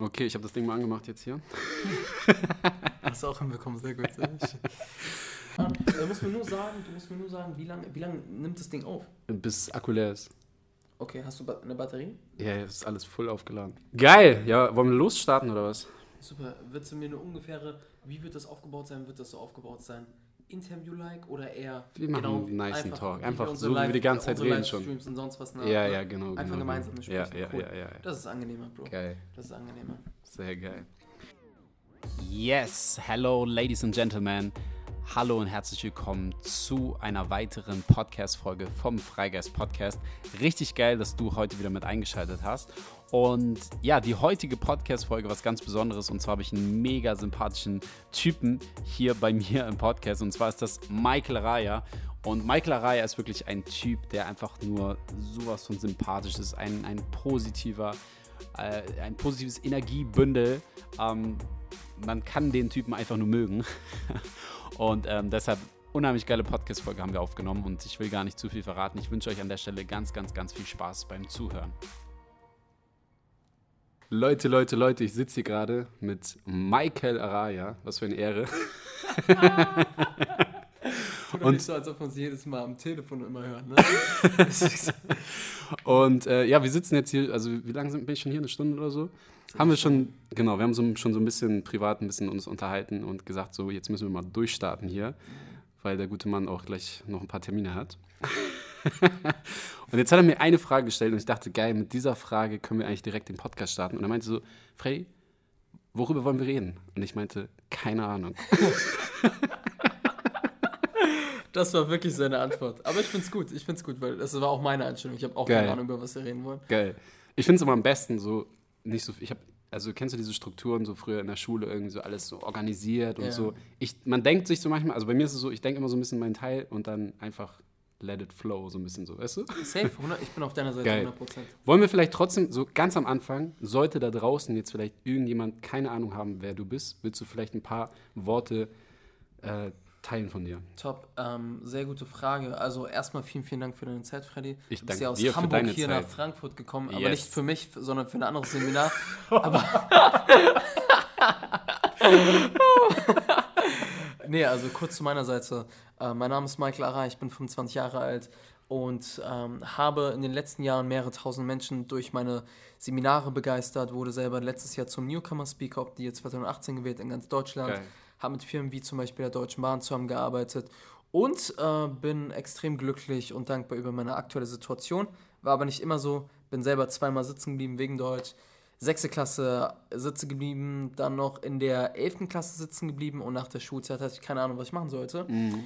Okay, ich habe das Ding mal angemacht jetzt hier. Hast du auch hinbekommen, sehr gut. Sehr. Ah, Du musst mir nur sagen, du musst mir nur sagen, wie lange wie lang nimmt das Ding auf? Bis Akku leer ist. Okay, hast du eine Batterie? Ja, jetzt ist alles voll aufgeladen. Geil! Ja, wollen wir losstarten oder was? Super. Würdest du mir eine ungefähre, wie wird das aufgebaut sein? Wird das so aufgebaut sein? Interview-like oder eher Wir machen einen nicen einfach, Talk. Einfach so, unsere wie wir die ganze Zeit reden schon. Und sonst was nach, Ja, ne? ja, genau. Einfach genau, gemeinsam genau. sprechen. Ja, ja, Cool. ja, ja, ja. Das ist angenehmer, Bro. Geil. Das ist angenehmer. Sehr geil. Yes, hello, ladies and gentlemen. Hallo und herzlich willkommen zu einer weiteren Podcast-Folge vom Freigeist Podcast. Richtig geil, dass du heute wieder mit eingeschaltet hast. Und ja, die heutige Podcast-Folge was ganz Besonderes. Und zwar habe ich einen mega sympathischen Typen hier bei mir im Podcast. Und zwar ist das Michael Raya. Und Michael Araya ist wirklich ein Typ, der einfach nur sowas von sympathisch ist. Ein, ein positiver, äh, ein positives Energiebündel. Ähm, man kann den Typen einfach nur mögen. Und ähm, deshalb unheimlich geile Podcast-Folge haben wir aufgenommen und ich will gar nicht zu viel verraten. Ich wünsche euch an der Stelle ganz, ganz, ganz viel Spaß beim Zuhören. Leute, Leute, Leute, ich sitze hier gerade mit Michael Araya. Was für eine Ehre. Und nicht so, als ob man es jedes Mal am Telefon immer hört, ne? Und äh, ja, wir sitzen jetzt hier, also wie lange sind, bin ich schon hier? Eine Stunde oder so? Haben wir schon, genau, wir haben so, schon so ein bisschen privat ein bisschen uns unterhalten und gesagt, so jetzt müssen wir mal durchstarten hier, weil der gute Mann auch gleich noch ein paar Termine hat. und jetzt hat er mir eine Frage gestellt und ich dachte, geil, mit dieser Frage können wir eigentlich direkt den Podcast starten. Und er meinte so, Frey, worüber wollen wir reden? Und ich meinte, keine Ahnung. Das war wirklich seine Antwort. Aber ich find's gut, ich find's gut, weil das war auch meine Einstellung. Ich habe auch Geil. keine Ahnung, über was wir reden wollen. Geil. Ich finde es immer am besten so, nicht so, ich habe, also kennst du diese Strukturen so früher in der Schule irgendwie so alles so organisiert und Ja. so. Ich, man denkt sich so manchmal, also bei mir ist es so, ich denke immer so ein bisschen meinen Teil und dann einfach let it flow, so ein bisschen so, weißt du? Safe, 100, ich bin auf deiner Seite Geil. 100%. Wollen wir vielleicht trotzdem, so ganz am Anfang, sollte da draußen jetzt vielleicht irgendjemand keine Ahnung haben, wer du bist, willst du vielleicht ein paar Worte äh, teilen von dir? Top, ähm, sehr gute Frage. Also erstmal vielen, vielen Dank für deine Zeit, Freddy. Ich du bist ja aus Hamburg hier Zeit. nach Frankfurt gekommen, aber Yes. nicht für mich, sondern für ein anderes Seminar. aber nee, also kurz zu meiner Seite. Äh, mein Name ist Michael Ara, ich bin 25 Jahre alt und ähm, habe in den letzten Jahren mehrere tausend Menschen durch meine Seminare begeistert, wurde selber letztes Jahr zum Newcomer Speaker of the Year 2018 gewählt in ganz Deutschland Geil. Habe mit Firmen wie zum Beispiel der Deutschen Bahn zusammengearbeitet und äh, bin extrem glücklich und dankbar über meine aktuelle Situation. War aber nicht immer so, bin selber zweimal sitzen geblieben wegen Deutsch. Sechste Klasse sitzen geblieben, dann noch in der elften Klasse sitzen geblieben und nach der Schulzeit hatte ich keine Ahnung, was ich machen sollte. Mhm.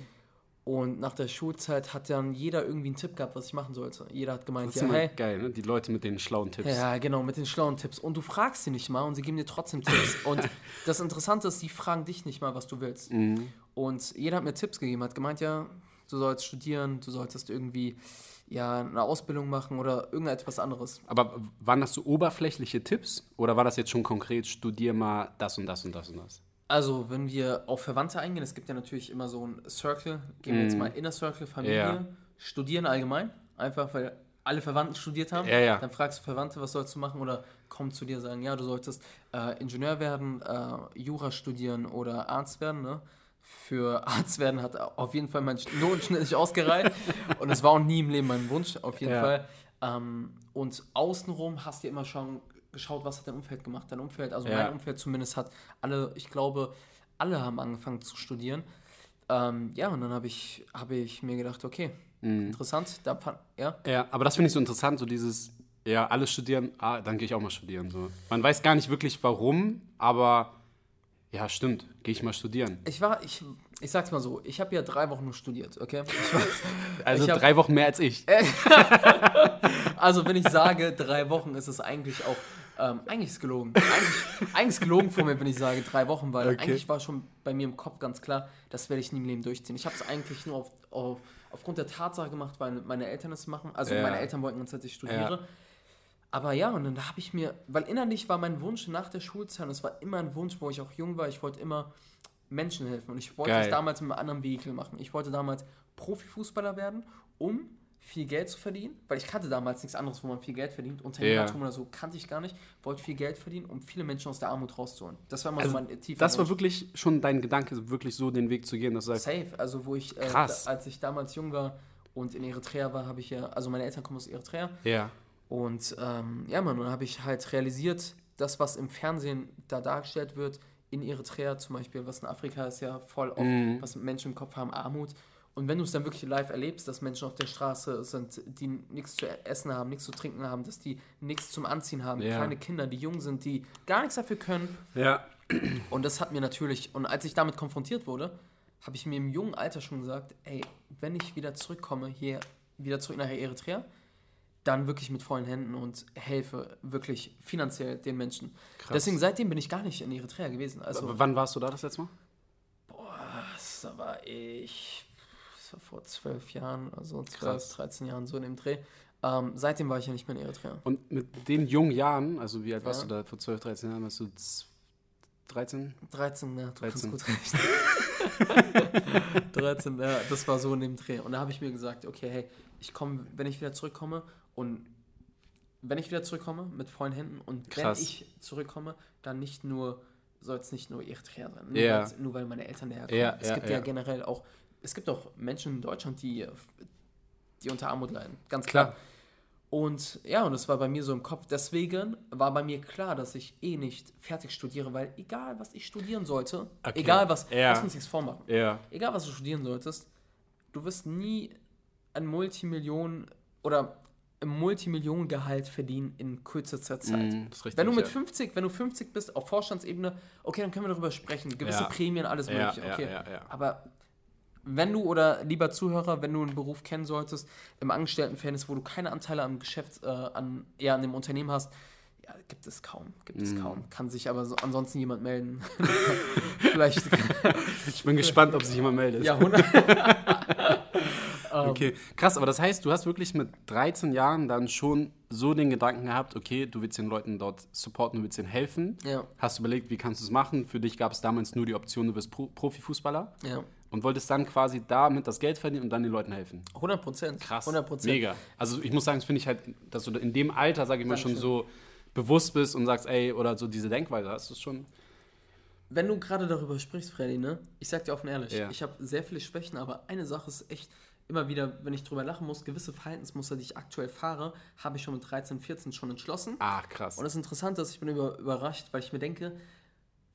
Und nach der Schulzeit hat dann jeder irgendwie einen Tipp gehabt, was ich machen sollte. Jeder hat gemeint, Das ist ja, hey, geil, ne? Die Leute mit den schlauen Tipps. ja, genau, mit den schlauen Tipps. Und du fragst sie nicht mal und sie geben dir trotzdem Tipps. Und das Interessante ist, sie fragen dich nicht mal, was du willst. Mhm. Und jeder hat mir Tipps gegeben, hat gemeint, ja, du sollst studieren, du solltest irgendwie ja, eine Ausbildung machen oder irgendetwas anderes. Aber waren das so oberflächliche Tipps oder war das jetzt schon konkret, studier mal das und das und das und das? Also, wenn wir auf Verwandte eingehen, es gibt ja natürlich immer so ein Circle, gehen wir jetzt mal Inner Circle, Familie, Ja. studieren allgemein, einfach weil alle Verwandten studiert haben. Ja, ja. Dann fragst du Verwandte, was sollst du machen oder kommen zu dir sagen, ja, du solltest äh, Ingenieur werden, äh, Jura studieren oder Arzt werden. Ne? Für Arzt werden hat auf jeden Fall mein Notenschnitt nicht ausgereicht und es war auch nie im Leben mein Wunsch, auf jeden. Fall. Ähm, und außenrum hast du immer schon geschaut, was hat dein Umfeld gemacht. Dein Umfeld, also Ja. mein Umfeld zumindest hat alle, ich glaube, alle haben angefangen zu studieren. Ähm, ja, und dann habe ich, hab ich mir gedacht, okay, Mhm. interessant, da ja. Ja, aber das finde ich so interessant, so dieses, ja, alle studieren, ah, dann gehe ich auch mal studieren. So. Man weiß gar nicht wirklich warum, aber ja, stimmt, gehe ich mal studieren. Ich war, ich, ich sag's mal so, ich habe ja drei Wochen nur studiert, okay? War, Also hab- drei Wochen mehr als ich. also wenn ich sage drei Wochen, ist es eigentlich auch, ähm, eigentlich ist gelogen. Eigentlich, eigentlich ist gelogen von mir, wenn ich sage drei Wochen, weil Okay. eigentlich war schon bei mir im Kopf ganz klar, das werde ich nie im Leben durchziehen. Ich habe es eigentlich nur auf, auf, aufgrund der Tatsache gemacht, weil meine Eltern es machen. Also Ja. meine Eltern wollten ganz, dass ich studiere. Aber ja, und dann habe ich mir, weil innerlich war mein Wunsch nach der Schulzeit, und es war immer ein Wunsch, wo ich auch jung war, ich wollte immer Menschen helfen. Und ich wollte Geil. es damals mit einem anderen Vehikel machen. Ich wollte damals Profifußballer werden, um viel Geld zu verdienen, weil ich kannte damals nichts anderes, wo man viel Geld verdient. Unternehmertum Ja. oder so kannte ich gar nicht. Wollte viel Geld verdienen, um viele Menschen aus der Armut rauszuholen. Das war immer Also, so mein tiefer Das war wirklich schon dein Gedanke, wirklich so den Weg zu gehen, dass du sagst, Safe. Also wo ich, äh, da, als ich damals jung war und in Eritrea war, habe ich ja, also meine Eltern kommen aus Eritrea. ja, Und ähm, ja, man, dann habe ich halt realisiert, das, was im Fernsehen da dargestellt wird, in Eritrea zum Beispiel, was in Afrika ist ja voll oft, Mhm. was Menschen im Kopf haben, Armut. Und wenn du es dann wirklich live erlebst, dass Menschen auf der Straße sind, die nichts zu essen haben, nichts zu trinken haben, dass die nichts zum Anziehen haben, Ja. kleine Kinder, die jung sind, die gar nichts dafür können. ja, Und das hat mir natürlich, und als ich damit konfrontiert wurde, habe ich mir im jungen Alter schon gesagt, ey, wenn ich wieder zurückkomme, hier wieder zurück nach Eritrea, dann wirklich mit vollen Händen und helfe wirklich finanziell den Menschen. krass. Deswegen seitdem bin ich gar nicht in Eritrea gewesen. Also, W- Wann warst du da das letzte Mal? was, da war ich, war vor zwölf Jahren, also zwölf, Krass. 13 Jahren, so in dem Dreh. Ähm, seitdem war ich ja nicht mehr in Eritrea. Und mit den jungen Jahren, also wie alt warst Ja. du da vor 12, 13 Jahren? Warst du z- 13? 13, ja, du 13. kannst gut rechnen. 13, ja, das war so in dem Dreh. Und da habe ich mir gesagt, okay, hey, ich komme, wenn ich wieder zurückkomme und wenn ich wieder zurückkomme mit vollen Händen und Krass. wenn ich zurückkomme, dann nicht nur, soll es nicht nur Eritrea sein, nur, weil, nur weil meine Eltern daherkommen. Ja, es ja, gibt ja. generell auch, es gibt auch Menschen in Deutschland, die, die unter Armut leiden, ganz Klar. klar. Und ja, und das war bei mir so im Kopf. Deswegen war bei mir klar, dass ich eh nicht fertig studiere, weil egal, was ich studieren sollte, Okay. egal was, Ja. lass uns nichts vormachen, Ja, egal was du studieren solltest, du wirst nie ein Multimillionen oder ein Multimillionengehalt verdienen in kürzester Zeit. Mm, richtig, Wenn du mit ja. 50, wenn du 50 bist auf Vorstandsebene, okay, dann können wir darüber sprechen. Gewisse Ja. Prämien, alles mögliche, ja, okay. ja, ja. Aber wenn du oder lieber Zuhörer, wenn du einen Beruf kennen solltest, im Angestelltenverhältnis, wo du keine Anteile am Geschäft, äh, an, eher an dem Unternehmen hast, ja, gibt es kaum, gibt es Mhm. kaum. Kann sich aber so, ansonsten jemand melden. Vielleicht, Ich bin gespannt, ob sich jemand meldet. ja, 100. Okay, krass, aber das heißt, du hast wirklich mit 13 Jahren dann schon so den Gedanken gehabt, okay, du willst den Leuten dort supporten, du willst ihnen helfen. Ja, Hast überlegt, wie kannst du es machen? Für dich gab es damals nur die Option, du wirst Pro Profifußballer ja. Und wolltest dann quasi damit das Geld verdienen und dann den Leuten helfen. 100 Prozent. Krass. 100 Prozent. Mega. Also ich muss sagen, das finde ich halt, dass du in dem Alter, sage ich mal, schon Dankeschön. so bewusst bist und sagst, ey, oder so diese Denkweise hast, du schon. Wenn du gerade darüber sprichst, Freddy, ne? Ich sag dir offen ehrlich, Ja. ich habe sehr viele Schwächen, aber eine Sache ist echt immer wieder, wenn ich drüber lachen muss, gewisse Verhaltensmuster, die ich aktuell fahre, habe ich schon mit 13, 14 schon entschlossen. Ah, krass. Und das Interessante ist, ich bin über, überrascht, weil ich mir denke,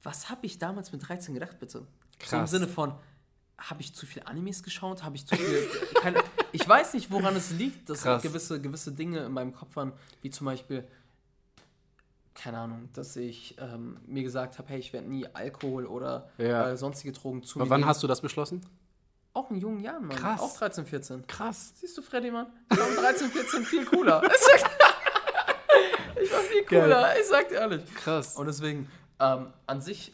was habe ich damals mit 13 gedacht, bitte? So im Krass. Sinne von, habe ich zu viel Animes geschaut? Habe ich zu viel. keine, ich weiß nicht, woran es liegt, dass Krass. gewisse, gewisse Dinge in meinem Kopf waren, wie zum Beispiel, keine Ahnung, dass ich ähm, mir gesagt habe, hey, ich werde nie Alkohol oder Ja. äh, sonstige Drogen zu Aber mir wann nehmen. hast du das beschlossen? Auch in jungen Jahren, Mann. Krass. Auch 13, 14. Krass. Siehst du, Freddy, Mann? Ich war mit 13, 14 viel cooler. Ich war viel Geil. cooler, ich sag dir ehrlich. Krass. Und deswegen, ähm, an sich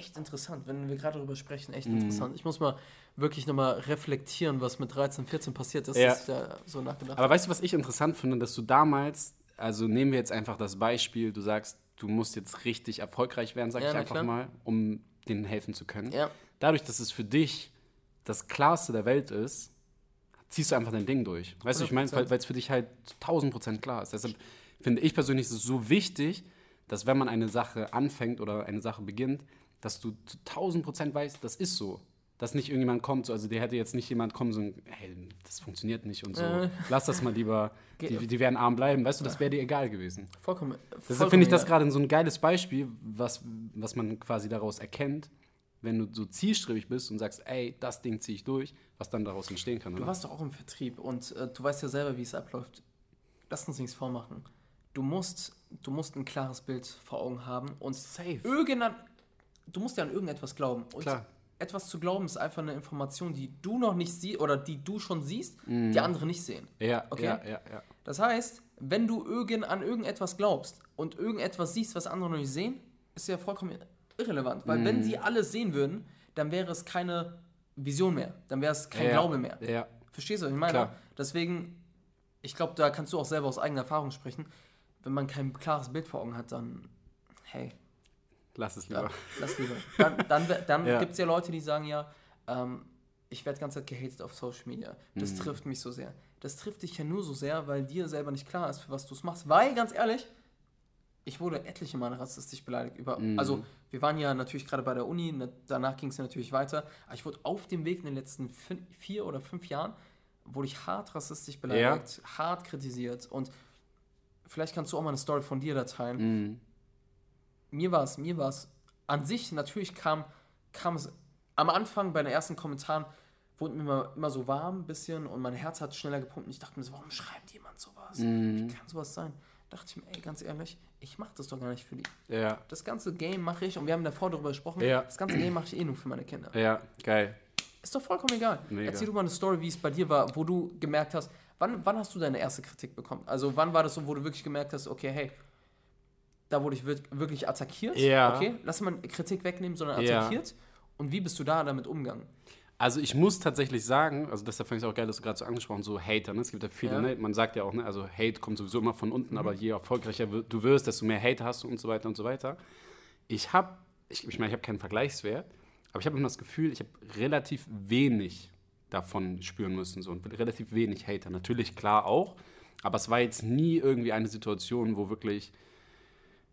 echt interessant, wenn wir gerade darüber sprechen, echt Mhm. interessant. Ich muss mal wirklich nochmal reflektieren, was mit 13, 14 passiert ist, Ja. dass ich da so nachgedacht Aber weißt du, was ich interessant finde, dass du damals, also nehmen wir jetzt einfach das Beispiel, du sagst, du musst jetzt richtig erfolgreich werden, sag Ja, ich einfach klar. mal, um denen helfen zu können. Ja, Dadurch, dass es für dich das Klarste der Welt ist, ziehst du einfach dein Ding durch. Weißt du, ich meine, 100%. weil es für dich halt zu 1000 Prozent klar ist. Deshalb finde ich persönlich ist es so wichtig, dass wenn man eine Sache anfängt oder eine Sache beginnt, dass du zu 1000 Prozent weißt, das ist so. Dass nicht irgendjemand kommt, so, also der hätte jetzt nicht jemand kommen, so, hey, das funktioniert nicht und so. Äh. Lass das mal lieber, die, die werden arm bleiben. Weißt du, das wäre dir egal gewesen. vollkommen. Deshalb vollkommen finde ich das gerade so ein geiles Beispiel, was, was man quasi daraus erkennt, wenn du so zielstrebig bist und sagst, ey, das Ding ziehe ich durch, was dann daraus entstehen kann. Du Oder? warst doch auch im Vertrieb und äh, du weißt ja selber, wie es abläuft. Lass uns nichts vormachen. Du musst, du musst ein klares Bild vor Augen haben und Safe. irgendein, du musst ja an irgendetwas glauben. Und Klar. etwas zu glauben ist einfach eine Information, die du noch nicht siehst oder die du schon siehst, die andere nicht sehen. Ja, Okay. ja, ja, ja. Das heißt, wenn du irgend, an irgendetwas glaubst und irgendetwas siehst, was andere noch nicht sehen, ist ja vollkommen irrelevant. Weil Mhm. wenn sie alles sehen würden, dann wäre es keine Vision mehr. Dann wäre es kein ja, Glaube mehr. Ja, Verstehst du, was ich meine? Klar. Deswegen, ich glaube, da kannst du auch selber aus eigener Erfahrung sprechen. Wenn man kein klares Bild vor Augen hat, dann, hey, lass es ja, lieber. lass lieber. Dann, dann, dann Ja. gibt es ja Leute, die sagen ja, ähm, ich werde die ganze Zeit gehatet auf Social Media. Das Mhm. trifft mich so sehr. das trifft dich ja nur so sehr, weil dir selber nicht klar ist, für was du es machst. Weil, ganz ehrlich, ich wurde etliche Male rassistisch beleidigt. Über, Mhm. Also, wir waren ja natürlich gerade bei der Uni, ne, danach ging es ja natürlich weiter. Aber ich wurde auf dem Weg in den letzten fün- vier oder fünf Jahren, wurde ich hart rassistisch beleidigt, hart kritisiert. Und vielleicht kannst du auch mal eine Story von dir da teilen. Mhm. Mir war es, mir war es an sich, natürlich kam, kam es am Anfang bei den ersten Kommentaren, wurde mir immer, immer so warm ein bisschen und mein Herz hat schneller gepumpt und ich dachte mir so, warum schreibt jemand sowas? Mhm. Wie kann sowas sein? dachte ich mir, ey, ganz ehrlich, ich mache das doch gar nicht für die. Ja, Das ganze Game mache ich, und wir haben davor darüber gesprochen, Ja. das ganze Game mache ich eh nur für meine Kinder. ja, geil. Ist doch vollkommen egal. Mega. Erzähl du mal eine Story, wie es bei dir war, wo du gemerkt hast, wann, wann hast du deine erste Kritik bekommen? Also wann war das so, wo du wirklich gemerkt hast, okay, hey, da wurde ich wir- wirklich attackiert. Ja. Okay, lass mal Kritik wegnehmen, sondern Ja. attackiert. Und wie bist du da damit umgegangen? Also ich muss tatsächlich sagen, also deshalb fand ich es auch geil, dass du gerade so angesprochen so Hater, ne? Es gibt ja viele, Ja. Mhm. ne? Man sagt ja auch, ne, also Hate kommt sowieso immer von unten, aber je erfolgreicher du wirst, desto mehr Hater hast du und so weiter und so weiter. Ich habe, ich, ich meine, ich habe keinen Vergleichswert, aber ich habe immer das Gefühl, ich habe relativ wenig davon spüren müssen, so und relativ wenig Hater. Natürlich klar auch, aber es war jetzt nie irgendwie eine Situation, wo wirklich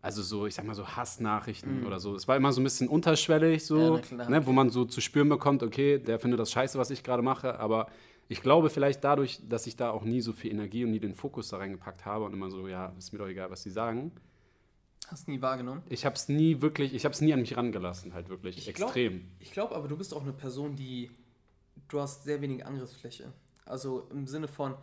also so, ich sag mal so Hassnachrichten oder so. Es war immer so ein bisschen unterschwellig, Mhm. Ja, so, klar. ne, wo man so zu spüren bekommt, okay, der findet das scheiße, was ich gerade mache, aber ich glaube vielleicht dadurch, dass ich da auch nie so viel Energie und nie den Fokus da reingepackt habe und immer so, ja, ist mir doch egal, was die sagen. Hast nie wahrgenommen? Ich habe es nie wirklich, ich habe es nie an mich rangelassen, halt wirklich, Ich glaub- extrem. Ich glaube aber, du bist auch eine Person, die. Du hast sehr wenig Angriffsfläche. Also im Sinne von,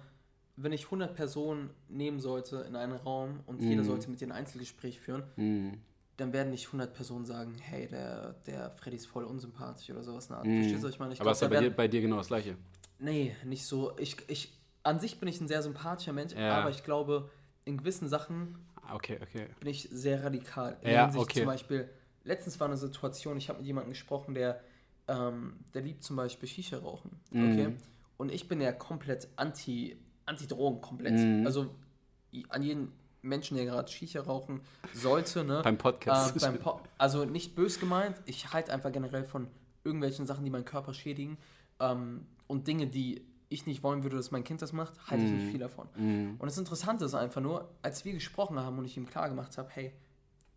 wenn ich 100 Personen nehmen sollte in einen Raum und jeder Mhm. sollte mit dir ein Einzelgespräch führen, Mhm. dann werden nicht 100 Personen sagen, hey, der, der Freddy ist voll unsympathisch oder sowas. eine Art. Mhm. Verstehst du, was ich meine? Ich aber glaub, ist ja da bei dir, bei dir genau das Gleiche. Nee, nicht so. Ich, ich, an sich bin ich ein sehr sympathischer Mensch, Ja. aber ich glaube, in gewissen Sachen Okay, okay. bin ich sehr radikal. In Ja, okay. Zum Beispiel, letztens war eine Situation, ich habe mit jemandem gesprochen, der, ähm, der liebt zum Beispiel Shisha rauchen. Mhm. Okay? Und ich bin ja komplett anti, anti-Drogen, komplett. Mhm. Also an jeden Menschen, der gerade Shisha rauchen sollte, ne? Beim Podcast. Äh, beim Po- also nicht bös gemeint, ich halte einfach generell von irgendwelchen Sachen, die meinen Körper schädigen ähm, und Dinge, die ich nicht wollen würde, dass mein Kind das macht, halte ich nicht viel davon. Mhm. Und das Interessante ist einfach nur, als wir gesprochen haben und ich ihm klar gemacht habe, hey,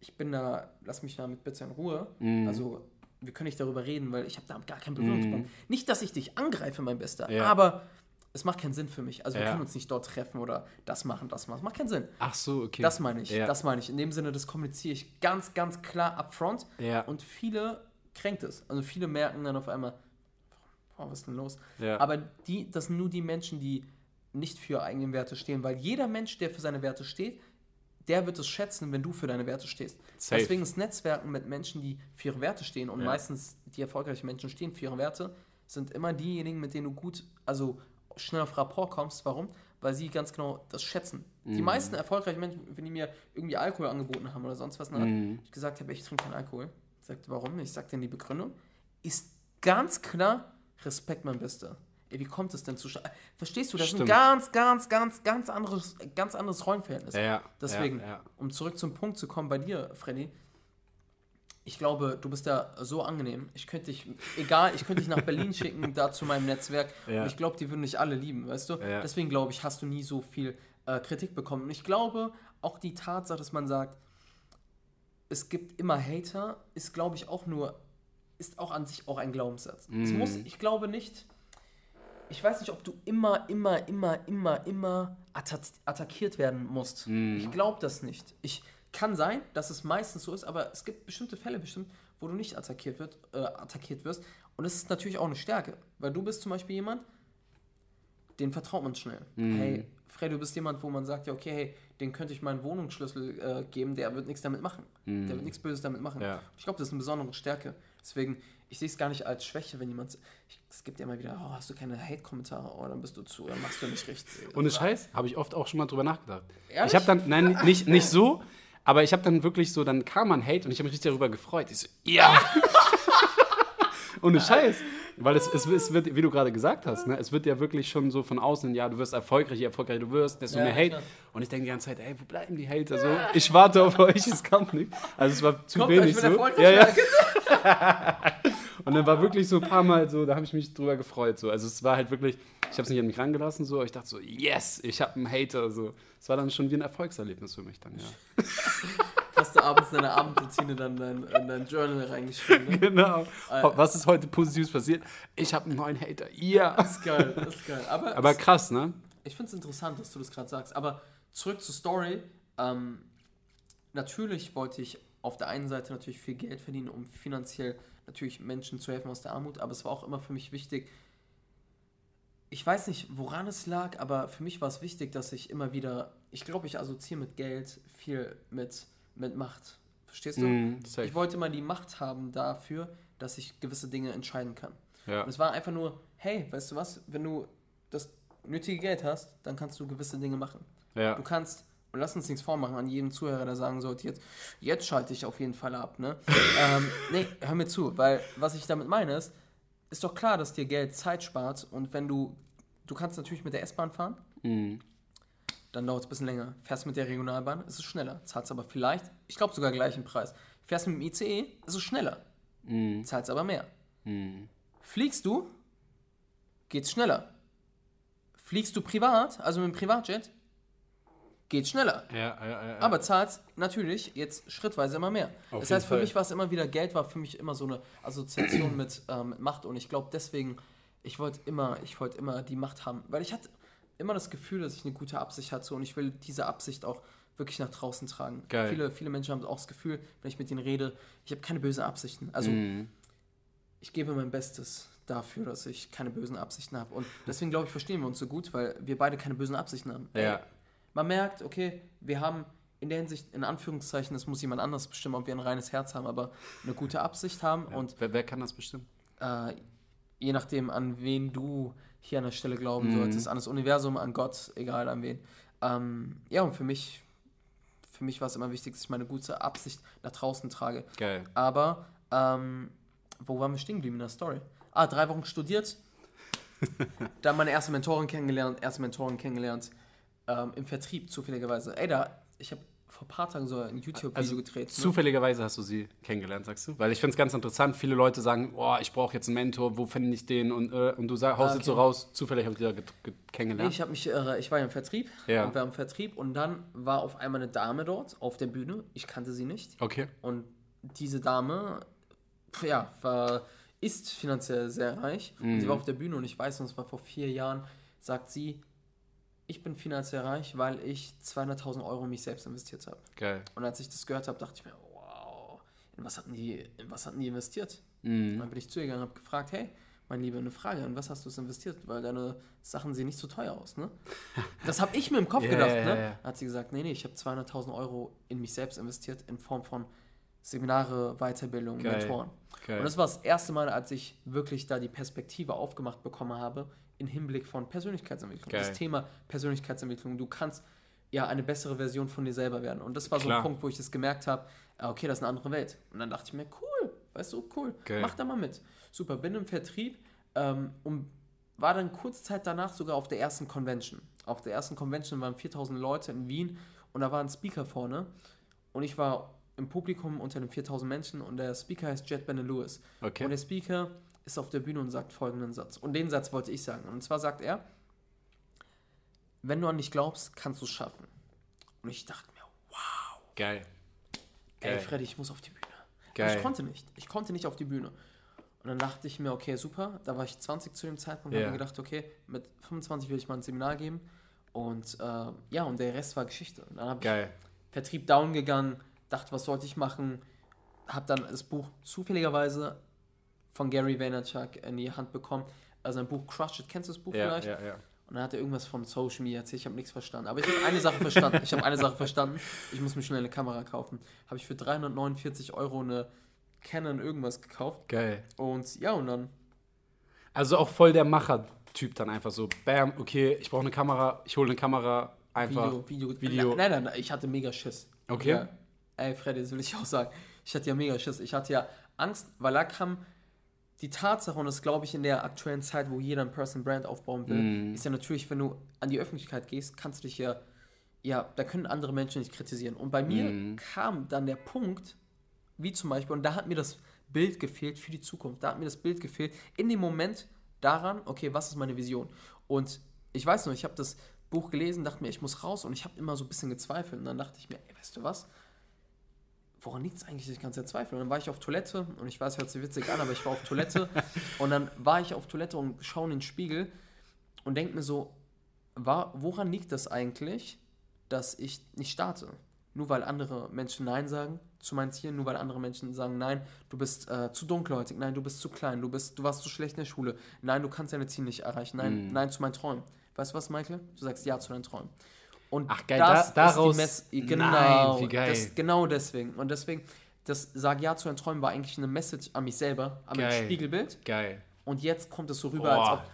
ich bin da, lass mich damit bitte in Ruhe. Mhm. Also wir können nicht darüber reden, weil ich habe da gar keinen Berührungspunkt. Nicht, dass ich dich angreife, mein Bester, Ja. aber es macht keinen Sinn für mich. Also wir Ja. können uns nicht dort treffen oder das machen, das machen. Macht keinen Sinn. Ach so, okay. Das meine ich. Ja. Das meine ich. In dem Sinne, das kommuniziere ich ganz, ganz klar upfront. Ja. Und viele kränkt es. Also viele merken dann auf einmal, oh, was ist denn los? Ja. Aber die, das sind nur die Menschen, die nicht für ihre eigenen Werte stehen. Weil jeder Mensch, der für seine Werte steht, der wird es schätzen, wenn du für deine Werte stehst. Safe. Deswegen ist Netzwerken mit Menschen, die für ihre Werte stehen und Ja. meistens die erfolgreichen Menschen stehen für ihre Werte, sind immer diejenigen, mit denen du gut, also schnell auf Rapport kommst. Warum? Weil sie ganz genau das schätzen. Mhm. Die meisten erfolgreichen Menschen, wenn die mir irgendwie Alkohol angeboten haben oder sonst was, Mhm. ich gesagt habe, ich trinke keinen Alkohol. Sagt, warum? Ich sag denen die Begründung. Ist ganz klar Respekt, mein Bester. Ey, wie kommt es denn zu Verstehst du, das ist ein Stimmt. ganz, ganz, ganz, ganz anderes, ganz anderes Rollenverhältnis. Ja, Deswegen, ja, ja. um zurück zum Punkt zu kommen bei dir, Freddy, ich glaube, du bist da so angenehm. Ich könnte dich, egal, ich könnte dich nach Berlin schicken, da zu meinem Netzwerk. Ja. Und ich glaube, die würden dich alle lieben, weißt du? Ja. Deswegen glaube ich, hast du nie so viel äh, Kritik bekommen. Und ich glaube, auch die Tatsache, dass man sagt, es gibt immer Hater, ist, glaube ich, auch nur, ist auch an sich auch ein Glaubenssatz. Es Mhm. muss, ich glaube nicht, ich weiß nicht, ob du immer, immer, immer, immer, immer atta attackiert werden musst. Mhm. Ich glaube das nicht. Ich kann sein, dass es meistens so ist, aber es gibt bestimmte Fälle bestimmt, wo du nicht attackiert, wird, äh, attackiert wirst. Und das ist natürlich auch eine Stärke, weil du bist zum Beispiel jemand, den vertraut man schnell. Mhm. Hey, Fred, du bist jemand, wo man sagt, ja, okay, hey, den könnte ich meinen Wohnungsschlüssel äh, geben, der wird nichts damit machen. Der wird nichts Böses damit machen. Mhm. Ja. Ich glaube, das ist eine besondere Stärke. Deswegen, ich sehe es gar nicht als Schwäche, wenn jemand. Ich, es gibt ja immer wieder, oh, hast du keine Hate-Kommentare? Oh, dann bist du zu, dann machst du nicht richtig. Ohne Scheiß, habe ich oft auch schon mal drüber nachgedacht. Ehrlich? Ich habe dann, nein, nicht, nicht so, aber ich habe dann wirklich so, dann kam man Hate und ich habe mich richtig darüber gefreut. Ich so, ja! Ohne Scheiß. Weil es, es, es wird, wie du gerade gesagt hast, ne, es wird ja wirklich schon so von außen, ja, du wirst erfolgreich, je erfolgreicher du wirst, desto Ja, mehr Hate. klar. Und ich denke die ganze Zeit, ey, wo bleiben die Hater so? Ich warte auf euch, es kam nicht. Also es war zu Kommt wenig euch mit so. Erfolg Ja, ja. Und dann war wirklich so ein paar Mal so, da habe ich mich drüber gefreut. So. Also es war halt wirklich, ich habe es nicht an mich rangelassen, so, aber ich dachte so, yes, ich habe einen Hater. So. Es war dann schon wie ein Erfolgserlebnis für mich dann, ja. Hast du abends in deine Abendroutine dann dein, in dein Journal reingeschrieben, ne? Genau. Äh, Was ist heute Positives passiert? Ich habe einen neuen Hater. Ja. Das ist geil, das ist geil. Aber, Aber krass, ne? ich finde es interessant, dass du das gerade sagst. Aber zurück zur Story. Ähm, natürlich wollte ich auf der einen Seite natürlich viel Geld verdienen, um finanziell natürlich Menschen zu helfen aus der Armut. Aber es war auch immer für mich wichtig, ich weiß nicht, woran es lag, aber für mich war es wichtig, dass ich immer wieder, ich glaube, ich assoziiere mit Geld viel mit, mit Macht. Verstehst du? Safe. ich wollte mal die Macht haben dafür, dass ich gewisse Dinge entscheiden kann. Ja. Und es war einfach nur, hey, weißt du was, wenn du das nötige Geld hast, dann kannst du gewisse Dinge machen. ja. Du kannst, und lass uns nichts vormachen an jedem Zuhörer, der sagen sollte, jetzt, jetzt schalte ich auf jeden Fall ab, ne? ähm, nee, hör mir zu, weil was ich damit meine ist, ist doch klar, dass dir Geld Zeit spart und wenn du, du kannst natürlich mit der S-Bahn fahren, Mhm. dann dauert es ein bisschen länger. Fährst mit der Regionalbahn, ist es schneller. Zahlst aber vielleicht, ich glaube sogar gleichen Preis. Fährst mit dem ICE, ist es schneller. Mhm. Zahlst aber mehr. Mhm. Fliegst du, geht's schneller. Fliegst du privat, also mit dem Privatjet, geht's schneller. Ja, ja, ja, ja. Aber zahlst natürlich jetzt schrittweise immer mehr. Auf das heißt, für Fall. mich war es immer wieder, Geld war für mich immer so eine Assoziation mit, ähm, Macht. Und ich glaube deswegen, ich wollte immer, ich wollte immer die Macht haben. Weil ich hatte immer das Gefühl, dass ich eine gute Absicht hatte und ich will diese Absicht auch wirklich nach draußen tragen. Geil. Viele, viele Menschen haben auch das Gefühl, wenn ich mit ihnen rede, ich habe keine bösen Absichten. Also Mhm. ich gebe mein Bestes dafür, dass ich keine bösen Absichten habe. Und deswegen glaube ich, verstehen wir uns so gut, weil wir beide keine bösen Absichten haben. Ja. Man merkt, okay, wir haben in der Hinsicht, in Anführungszeichen, das muss jemand anders bestimmen, ob wir ein reines Herz haben, aber eine gute Absicht haben und wer, wer kann das bestimmen? äh, je nachdem, an wen du hier an der Stelle glauben Mhm. solltest, an das Universum, an Gott, egal an wen. Ähm, ja, und für mich, für mich war es immer wichtig, dass ich meine gute Absicht nach draußen trage. Geil. Aber, ähm, wo waren wir stehen geblieben in der Story? Ah, drei Wochen studiert. Dann meine erste Mentorin kennengelernt, erste Mentorin kennengelernt. Ähm, Im Vertrieb zufälligerweise. Ey, da, ich habe vor ein paar Tagen so ein YouTube-Video Also gedreht. ne? zufälligerweise hast du sie kennengelernt, sagst du? Weil ich finde es ganz interessant. Viele Leute sagen, oh, ich brauche jetzt einen Mentor, wo finde ich den? Und, äh, und du sag, haust Ah, jetzt so okay. raus, zufällig habe ich dich da kennengelernt. ich habe mich, äh, ich war ja im Vertrieb Ja. und war im Vertrieb und dann war auf einmal eine Dame dort auf der Bühne. Ich kannte sie nicht okay. und diese Dame, ja, war, ist finanziell sehr reich und Mhm. sie war auf der Bühne und ich weiß, und es war vor vier Jahren, sagt sie, ich bin finanziell reich, weil ich 200.000 Euro in mich selbst investiert habe. Geil. Und als ich das gehört habe, dachte ich mir, wow, in was hatten die, in was hatten die investiert? Mhm. Und dann bin ich zu ihr gegangen und habe gefragt, hey, mein Lieber, eine Frage, in was hast du es investiert? Weil deine Sachen sehen nicht so teuer aus, ne? Das habe ich mir im Kopf Ja, gedacht, ne? ja. Hat sie gesagt, nee, nee, ich habe 200.000 Euro in mich selbst investiert in Form von Seminare, Weiterbildung, Geil. Mentoren. Geil. Und das war das erste Mal, als ich wirklich da die Perspektive aufgemacht bekommen habe, im Hinblick von Persönlichkeitsentwicklung. Geil. Das Thema Persönlichkeitsentwicklung. Du kannst ja eine bessere Version von dir selber werden. Und das war so Klar. ein Punkt, wo ich das gemerkt habe, ah, okay, das ist eine andere Welt. Und dann dachte ich mir, cool, weißt du, cool, Geil. mach da mal mit. Super, bin im Vertrieb ähm, und war dann kurze Zeit danach sogar auf der ersten Convention. Auf der ersten Convention waren 4000 Leute in Wien und da war ein Speaker vorne und ich war im Publikum unter den 4000 Menschen und der Speaker heißt Jet Benne Lewis. okay. Und der Speaker ist auf der Bühne und sagt folgenden Satz. Und den Satz wollte ich sagen. Und zwar sagt er, wenn du an dich glaubst, kannst du es schaffen. Und ich dachte mir, wow, Geil. ey Geil. Freddy, ich muss auf die Bühne. Geil. Ich konnte nicht. Ich konnte nicht auf die Bühne. Und dann dachte ich mir, okay, super. Da war ich 20 zu dem Zeitpunkt und Ja. habe mir gedacht, okay, mit 25 will ich mal ein Seminar geben. Und äh, ja, und der Rest war Geschichte. Und dann habe ich. Vertrieb down gegangen, dachte, was sollte ich machen, habe dann das Buch zufälligerweise von Gary Vaynerchuk in die Hand bekommen. Also ein Buch Crush It, kennst du das Buch Ja, vielleicht? ja, ja. Und dann hat er irgendwas von Social Media erzählt, ich habe nichts verstanden. Aber ich habe eine Sache verstanden. Ich habe eine Sache verstanden. Ich muss mir schnell eine Kamera kaufen. Habe ich für 349 Euro eine Canon irgendwas gekauft. Geil. Und ja, und dann Also auch voll der Macher-Typ dann einfach so, bam, okay, ich brauche eine Kamera, ich hole eine Kamera, einfach. Video, Video, Video. Nein, nein, nein, ich hatte mega Schiss. Okay. Ja. Ey, Freddy, das will ich auch sagen. Ich hatte ja mega Schiss. Ich hatte ja Angst, weil da kam die Tatsache, und das glaube ich in der aktuellen Zeit, wo jeder ein Person Brand aufbauen will, Mhm. ist ja natürlich, wenn du an die Öffentlichkeit gehst, kannst du dich ja, ja, da können andere Menschen nicht kritisieren. Und bei mir Mhm. kam dann der Punkt, wie zum Beispiel, und da hat mir das Bild gefehlt für die Zukunft. Da hat mir das Bild gefehlt in dem Moment daran, okay, was ist meine Vision? Und ich weiß noch, ich habe das Buch gelesen, dachte mir, ich muss raus und ich habe immer so ein bisschen gezweifelt. Und dann dachte ich mir, ey, weißt du was? Woran liegt es eigentlich, ich ganz zweifle? Und dann war ich auf Toilette und ich weiß, hört sich witzig an, aber ich war auf Toilette und dann war ich auf Toilette und schaue in den Spiegel und denke mir so, war, woran liegt das eigentlich, dass ich nicht starte? Nur weil andere Menschen Nein sagen zu meinen Zielen, nur weil andere Menschen sagen, nein, du bist äh, zu dunkelhäutig, nein, du bist zu klein, du, bist, du warst zu schlecht in der Schule, nein, du kannst deine Ziele nicht erreichen, nein, mm. nein zu meinen Träumen. Weißt du was, Michael? Du sagst Ja zu deinen Träumen. Und Ach geil, das da, daraus, ist die Mess genau, nein, wie geil. Das, genau deswegen. Und deswegen, das Sag Ja zu deinen Träumen war eigentlich eine Message an mich selber, an geil. mein Spiegelbild. Geil. Und jetzt kommt es so rüber, oh. als ob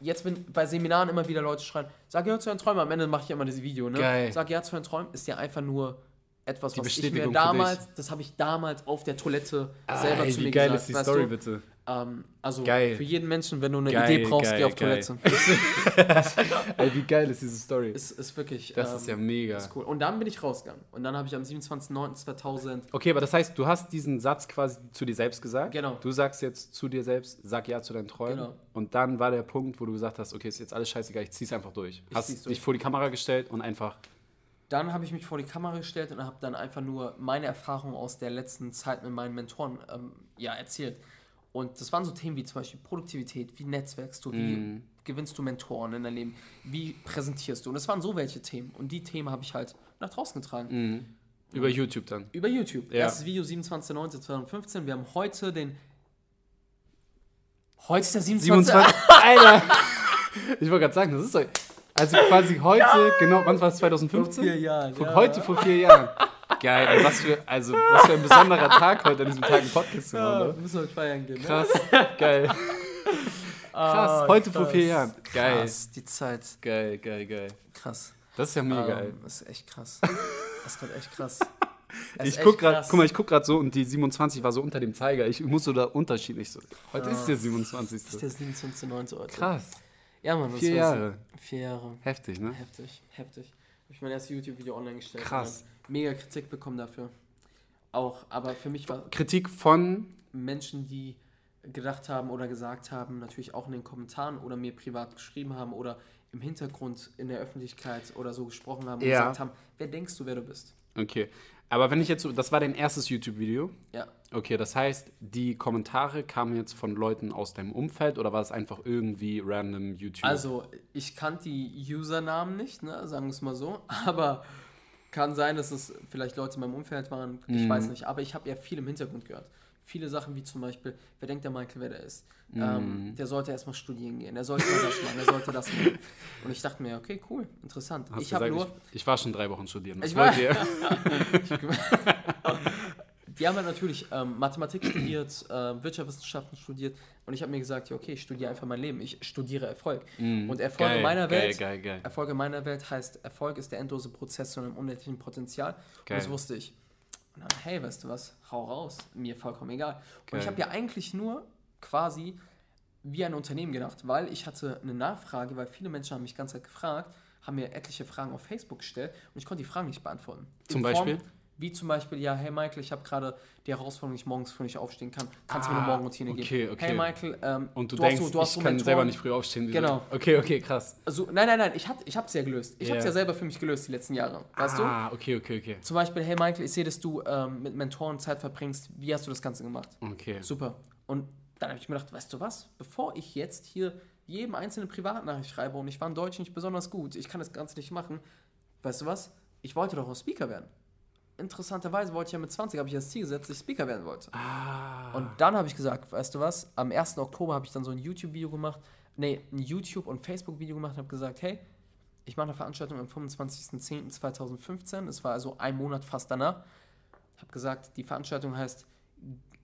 jetzt, wenn bei Seminaren immer wieder Leute schreien, sag ja zu deinen Träumen, am Ende mache ich immer dieses Video, ne? Geil. Sag ja zu deinen Träumen, ist ja einfach nur etwas, was ich mir damals, das habe ich damals auf der Toilette ah, selber ey, zu mir gesagt. Wie geil ist die Story, du? bitte? Ähm, also geil. für jeden Menschen, wenn du eine geil, Idee brauchst, geil, geh auf Toilette. ey, wie geil ist diese Story? Ist, ist wirklich. Das ähm, ist ja mega. Ist cool. Und dann bin ich rausgegangen. Und dann habe ich am 27.09.2000. Okay, aber das heißt, du hast diesen Satz quasi zu dir selbst gesagt. Genau. Du sagst jetzt zu dir selbst, sag ja zu deinen Träumen. Genau. Und dann war der Punkt, wo du gesagt hast, okay, ist jetzt alles scheißegal, ich zieh's einfach durch. Ich hast dich durch. vor die Kamera gestellt und einfach dann habe ich mich vor die Kamera gestellt und habe dann einfach nur meine Erfahrungen aus der letzten Zeit mit meinen Mentoren ähm, ja, erzählt. Und das waren so Themen wie zum Beispiel Produktivität, wie netzwerkst du, wie mm. gewinnst du Mentoren in deinem Leben, wie präsentierst du. Und das waren so welche Themen. Und die Themen habe ich halt nach draußen getragen. Mm. Über YouTube dann? Über YouTube. Ja. Erstes Video 27.09.2015. Wir haben heute den. Heute ist der 27. 27 Alter! ich wollte gerade sagen, das ist doch. Also quasi heute, ja. genau, wann war es 2015? Vor vier Jahren. Vor, ja. Heute vor vier Jahren. Geil, was für, also, was für ein besonderer Tag heute an diesem Tag im Podcast zu machen. Ja, ne? müssen wir heute feiern gehen. Ne? Krass, geil. Krass, oh, heute krass. vor vier Jahren. Geil. Krass, die Zeit. Geil, geil, geil. Krass. Das ist ja mega um, geil. Ähm, das ist echt krass. Das ist gerade echt krass. ich guck grad, guck mal, ich guck gerade so und die 27 war so unter dem Zeiger. Ich muss so da unterschiedlich so. Heute ja. ist der 27. Das ist der 27. heute. Krass. Ja, Mann, vier Jahre. Vier Jahre. Heftig, ne? Heftig, heftig. Habe ich mein erstes YouTube-Video online gestellt. Krass. Mega Kritik bekommen dafür. Auch, aber für mich war. Kritik von Menschen, die gedacht haben oder gesagt haben, natürlich auch in den Kommentaren oder mir privat geschrieben haben oder im Hintergrund in der Öffentlichkeit oder so gesprochen haben und ja. gesagt haben, wer denkst du, wer du bist? Okay. Aber wenn ich jetzt so, das war dein erstes YouTube-Video? Ja. Okay, das heißt, die Kommentare kamen jetzt von Leuten aus deinem Umfeld oder war es einfach irgendwie random YouTube? Also, ich kannte die Usernamen nicht, ne, sagen wir es mal so, aber kann sein, dass es vielleicht Leute in meinem Umfeld waren, ich mhm. weiß nicht, aber ich habe ja viel im Hintergrund gehört viele Sachen wie zum Beispiel, wer denkt der Michael, wer der ist? Mm. Ähm, der sollte erstmal studieren gehen, der sollte das machen, der sollte das machen. Und ich dachte mir, okay, cool, interessant. Hast ich habe nur. Ich, ich, war schon drei Wochen studieren. Was ich war, Die haben halt natürlich ähm, Mathematik studiert, äh, Wirtschaftswissenschaften studiert und ich habe mir gesagt, ja, okay, ich studiere einfach mein Leben. Ich studiere Erfolg. Mm, und Erfolg geil, in meiner Welt, geil, geil, Erfolg in meiner Welt heißt, Erfolg ist der endlose Prozess zu einem unendlichen Potenzial. Und das wusste ich. Und dann, hey, weißt du was, hau raus, mir vollkommen egal. Und ich habe ja eigentlich nur quasi wie ein Unternehmen gedacht, weil ich hatte eine Nachfrage, weil viele Menschen haben mich die ganze Zeit gefragt, haben mir etliche Fragen auf Facebook gestellt und ich konnte die Fragen nicht beantworten. Zum Beispiel? Form, wie zum Beispiel, ja, hey Michael, ich habe gerade die Herausforderung, dass ich morgens früh nicht aufstehen kann. Kannst du ah, mir eine ah, Morgenroutine okay, geben? Okay. Hey Michael, ähm, und du, du denkst, so, du ich kann selber nicht früh aufstehen. Genau. Okay, okay, krass. Also, nein, nein, nein, ich, hab, ich habe es ja gelöst. Ich yeah. habe es ja selber für mich gelöst die letzten Jahre. Weißt ah, du? Ah, okay, okay, okay. Zum Beispiel, hey Michael, ich sehe, dass du ähm, mit Mentoren Zeit verbringst. Wie hast du das Ganze gemacht? Okay. Super. Und dann habe ich mir gedacht, weißt du was? Bevor ich jetzt hier jedem einzelnen Privatnachricht schreibe und ich war in Deutsch nicht besonders gut, ich kann das Ganze nicht machen, weißt du was? Ich wollte doch auch Speaker werden interessanterweise wollte ich ja mit 20, habe ich das Ziel gesetzt, dass ich Speaker werden wollte. Ah. Und dann habe ich gesagt, weißt du was, am 1. Oktober habe ich dann so ein YouTube-Video gemacht, nee, ein YouTube- und Facebook-Video gemacht und habe gesagt, hey, ich mache eine Veranstaltung am 25.10.2015, es war also ein Monat fast danach. Ich habe gesagt, die Veranstaltung heißt,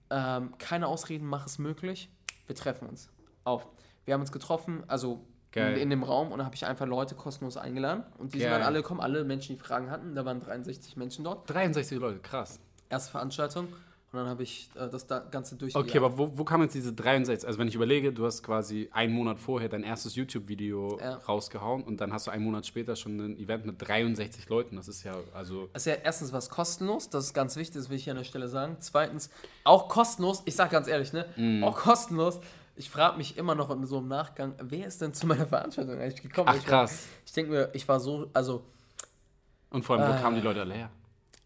ähm, keine Ausreden, mach es möglich, wir treffen uns. Auf. Wir haben uns getroffen, also Geil. in dem Raum und da habe ich einfach Leute kostenlos eingeladen. Und die Geil. sind dann alle gekommen, alle Menschen, die Fragen hatten. Da waren 63 Menschen dort. 63 Leute, krass. Erste Veranstaltung. Und dann habe ich äh, das da Ganze durchgejagt. Okay, aber wo, wo kam jetzt diese 63? Also wenn ich überlege, du hast quasi einen Monat vorher dein erstes YouTube-Video Ja. rausgehauen und dann hast du einen Monat später schon ein Event mit 63 Leuten. Das ist ja, also Also ja, erstens was kostenlos, das ist ganz wichtig, das will ich hier an der Stelle sagen. Zweitens, auch kostenlos, ich sag ganz ehrlich, ne? Mm. Auch kostenlos. Ich frage mich immer noch in so im Nachgang, wer ist denn zu meiner Veranstaltung eigentlich gekommen? Ach, ich war- krass. Ich denke mir, ich war so, also Und vor allem, wo Ah. kamen die Leute alle her?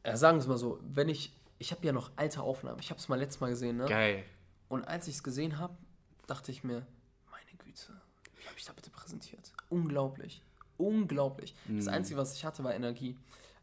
äh, sagen wir es mal so, wenn ich, ich habe ja noch alte Aufnahmen, ich habe es mal letztes Mal gesehen, ne? Geil. Und als ich es gesehen habe, dachte ich mir, meine Güte, wie habe ich da bitte präsentiert? Unglaublich. Unglaublich. Das Einzige, was ich hatte, war Energie.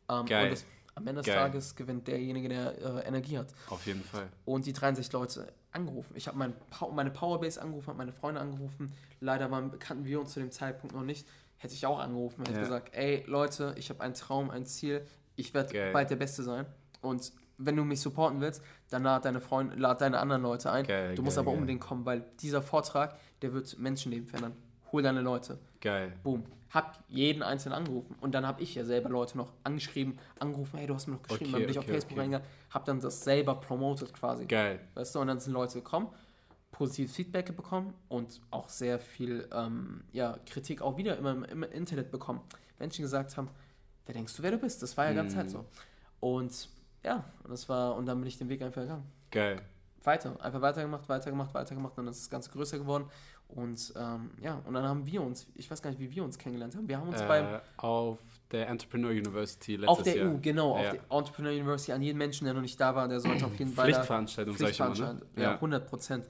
Ähm. Geil. Und das, am Ende des Geil. Tages gewinnt derjenige, der äh, Energie hat. Auf jeden Fall. Und die 63 Leute angerufen. Ich habe mein, meine Powerbase angerufen, habe meine Freunde angerufen. Leider waren, kannten wir uns zu dem Zeitpunkt noch nicht. Hätte ich auch angerufen, hätte Ja. gesagt, ey Leute, ich habe einen Traum, ein Ziel. Ich werde bald der Beste sein. Und wenn du mich supporten willst, dann lad deine Freunde, lad deine anderen Leute ein. Geil, du musst geil, aber geil. unbedingt kommen, weil dieser Vortrag, der wird Menschenleben verändern. Hol deine Leute. Geil. Boom. Hab jeden einzelnen angerufen. Und dann habe ich ja selber Leute noch angeschrieben, angerufen, hey, du hast mir noch geschrieben, Okay, dann bin ich auf Facebook okay. reingegangen, hab dann das selber promoted quasi. Geil. Weißt du, und dann sind Leute gekommen, positives Feedback bekommen und auch sehr viel ähm, ja, Kritik auch wieder immer im, im Internet bekommen. Menschen gesagt haben, wer denkst du, wer du bist? Das war ja ganz Mhm. halt so. Und ja, und das war, und dann bin ich den Weg einfach gegangen. Geil. Weiter, einfach weitergemacht, weitergemacht, weitergemacht, dann ist das Ganze größer geworden. Und ähm, ja, und dann haben wir uns, ich weiß gar nicht, wie wir uns kennengelernt haben. Wir haben uns beim Äh, auf der Entrepreneur University letztes auf der Jahr. EU, genau, auf Ja. der Entrepreneur University, an jeden Menschen, der noch nicht da war, der sollte auf jeden Fall da Pflichtveranstaltung, sag ich mal. Ne? Pflichtveranstaltung. Ja, 100 Prozent.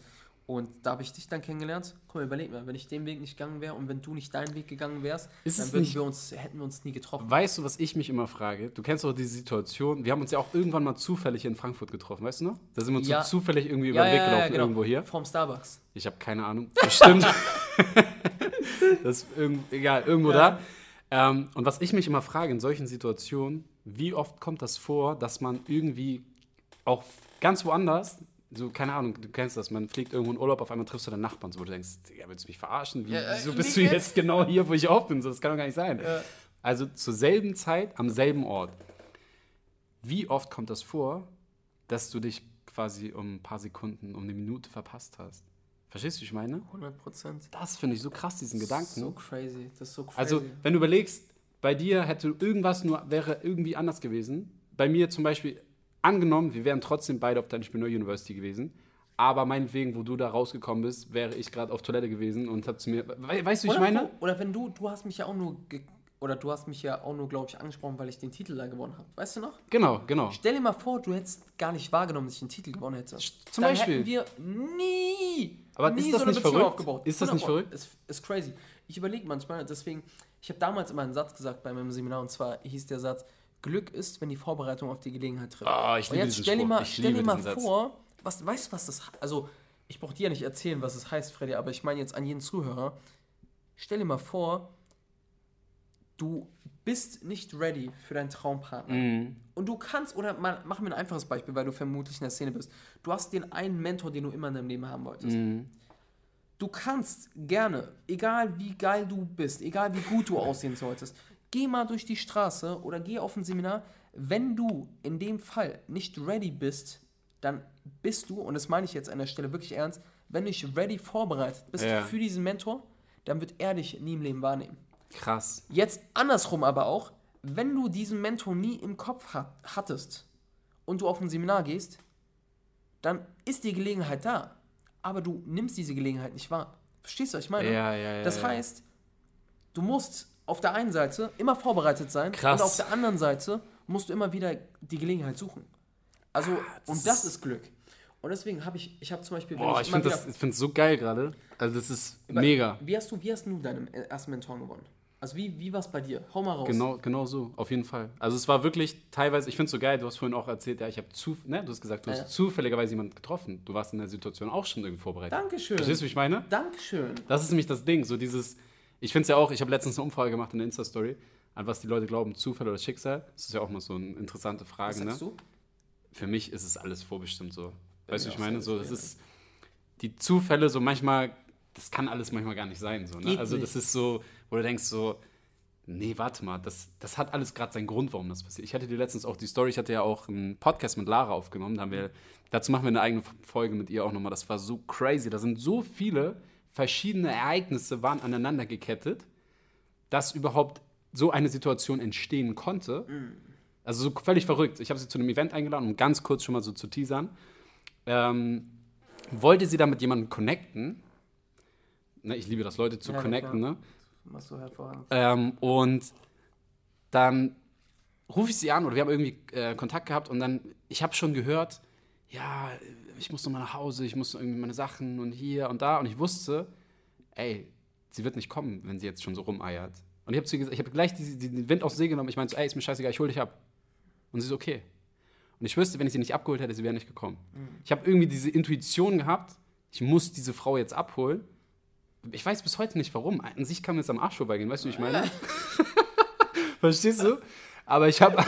Und da habe ich dich dann kennengelernt. Guck mal, überleg mal, wenn ich den Weg nicht gegangen wäre und wenn du nicht deinen Weg gegangen wärst, Ist dann würden wir uns, hätten wir uns nie getroffen. Weißt du, was ich mich immer frage? Du kennst doch diese Situation. Wir haben uns ja auch irgendwann mal zufällig in Frankfurt getroffen, weißt du noch? Da sind wir uns Ja. so zufällig irgendwie über den Weg gelaufen, genau. irgendwo hier. Vom Starbucks. Ich habe keine Ahnung. Bestimmt. das ist irgend, egal, irgendwo Ja. da. Ähm, und was ich mich immer frage in solchen Situationen, wie oft kommt das vor, dass man irgendwie auch ganz woanders, so keine Ahnung, du kennst das, man fliegt irgendwo in Urlaub, auf einmal triffst du deinen Nachbarn, so, wo du denkst, ja, willst du mich verarschen? Wie, Ja, äh, wieso wie bist du jetzt? jetzt genau hier, wo ich auch bin? So, das kann doch gar nicht sein. Ja. Also zur selben Zeit, am selben Ort. Wie oft kommt das vor, dass du dich quasi um ein paar Sekunden, um eine Minute verpasst hast? Verstehst du, wie ich meine? 100 Prozent. Das finde ich so krass, diesen Gedanken. So crazy. Das ist so crazy. also, wenn du überlegst, bei dir hätte irgendwas nur, wäre irgendwie anders gewesen. Bei mir zum Beispiel, angenommen, wir wären trotzdem beide auf der Entrepreneur University gewesen, aber meinetwegen, wo du da rausgekommen bist, wäre ich gerade auf Toilette gewesen und hab zu mir, we weißt du, wie ich meine? wo- oder wenn du, du hast mich ja auch nur, oder du hast mich ja auch nur, glaube ich, angesprochen, weil ich den Titel da gewonnen habe. Weißt du noch? Genau, genau. Stell dir mal vor, du hättest gar nicht wahrgenommen, dass ich den Titel gewonnen hätte. Zum Dann Beispiel. hätten wir nie, Aber nie ist das so nicht Beziehung verrückt? aufgebaut. Ist das nicht 100 verrückt? Ist, ist crazy. Ich überlege manchmal, deswegen, ich habe damals immer einen Satz gesagt bei meinem Seminar und zwar hieß der Satz, Glück ist, wenn die Vorbereitung auf die Gelegenheit trifft. Ah, ich und liebe jetzt diesen stell dir mal, stell dir mal vor, was, weißt du, was das Also, ich brauche dir ja nicht erzählen, was es heißt, Freddy, aber ich meine jetzt an jeden Zuhörer. Stell dir mal vor, du bist nicht ready für deinen Traumpartner. Mhm. Und du kannst, oder mal, machen wir ein einfaches Beispiel, weil du vermutlich in der Szene bist. Du hast den einen Mentor, den du immer in deinem Leben haben wolltest. Mhm. Du kannst gerne, egal wie geil du bist, egal wie gut du aussehen solltest, geh mal durch die Straße oder geh auf ein Seminar. Wenn du in dem Fall nicht ready bist, dann bist du, und das meine ich jetzt an der Stelle wirklich ernst, wenn du nicht ready vorbereitet bist Ja. für diesen Mentor, dann wird er dich nie im Leben wahrnehmen. Krass. Jetzt andersrum aber auch, wenn du diesen Mentor nie im Kopf hat, hattest und du auf ein Seminar gehst, dann ist die Gelegenheit da. Aber du nimmst diese Gelegenheit nicht wahr. Verstehst du, was ich meine? Ja, ja, ja. das heißt, du musst auf der einen Seite immer vorbereitet sein Krass. und auf der anderen Seite musst du immer wieder die Gelegenheit suchen. Also, das und das ist- ist Glück. Und deswegen habe ich, ich habe zum Beispiel, Boah, ich immer finde ich find's so geil gerade. Also, das ist mega. Wie hast du, wie hast du deinen ersten Mentor gewonnen? Also wie, wie war es bei dir? Hau mal raus. Genau, genau so, auf jeden Fall. Also es war wirklich teilweise, ich finde es so geil, du hast vorhin auch erzählt, ja, ich habe zu, ne, du hast gesagt, du Ja, hast zufälligerweise jemanden getroffen. Du warst in der Situation auch schon irgendwie vorbereitet. Dankeschön. Verstehst du, wie ich meine? Dankeschön. Das ist nämlich das Ding, so dieses, ich finde es ja auch, ich habe letztens eine Umfrage gemacht in der Insta-Story, an was die Leute glauben, Zufall oder Schicksal. Das ist ja auch mal so eine interessante Was Frage, sagst ne? du? Für mich ist es alles vorbestimmt so. Bei Weißt du, ich meine? So, das ist, die Zufälle so manchmal, das kann alles manchmal gar nicht sein, so, ne? Also das ist so, wo du denkst so, Nee, warte mal, das, das hat alles gerade seinen Grund, warum das passiert. Ich hatte dir letztens auch die Story, ich hatte ja auch einen Podcast mit Lara aufgenommen, da haben wir, dazu machen wir eine eigene Folge mit ihr auch nochmal. Das war so crazy. Da sind so viele verschiedene Ereignisse waren aneinander gekettet, dass überhaupt so eine Situation entstehen konnte. Also so völlig verrückt. Ich habe sie zu einem Event eingeladen, um ganz kurz schon mal so zu teasern. Ähm, wollte sie da mit jemandem connecten. Ne, ich liebe das, Leute zu Ja, connecten, ne? Machst du hervorragend. Ähm, und dann rufe ich sie an oder wir haben irgendwie äh, Kontakt gehabt und dann, ich habe schon gehört, ja, ich muss noch mal nach Hause, ich muss irgendwie meine Sachen und hier und da und ich wusste, ey, sie wird nicht kommen, wenn sie jetzt schon so rumeiert. Und ich habe gesagt, ich habe gleich die, die, den Wind aus dem See genommen. Ich meinte so, ey, ist mir scheißegal, ich hole dich ab. Und sie ist okay. Und ich wüsste, wenn ich sie nicht abgeholt hätte, sie wäre nicht gekommen. Ich habe irgendwie diese Intuition gehabt, ich muss diese Frau jetzt abholen. Ich weiß bis heute nicht warum. An sich kann mir jetzt am Arsch vorbeigehen, weißt du, wie ich meine? Verstehst du? Aber ich habe.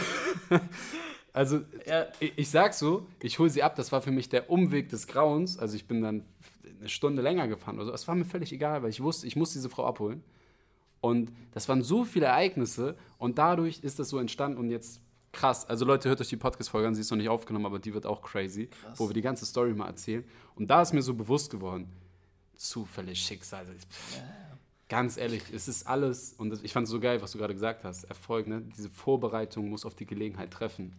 also, Ja. ich, ich sag so, ich hole sie ab. Das war für mich der Umweg des Grauens. Also, ich bin dann eine Stunde länger gefahren. Also, es war mir völlig egal, weil ich wusste, ich muss diese Frau abholen. Und das waren so viele Ereignisse und dadurch ist das so entstanden und jetzt krass. Also Leute, hört euch die Podcast-Folge an, sie ist noch nicht aufgenommen, aber die wird auch crazy, Krass. wo wir die ganze Story mal erzählen. Und da ist mir so bewusst geworden, Zufälle, Schicksal. pff, Ganz ehrlich, es ist alles, und ich fand es so geil, was du gerade gesagt hast, Erfolg, ne? diese Vorbereitung muss auf die Gelegenheit treffen.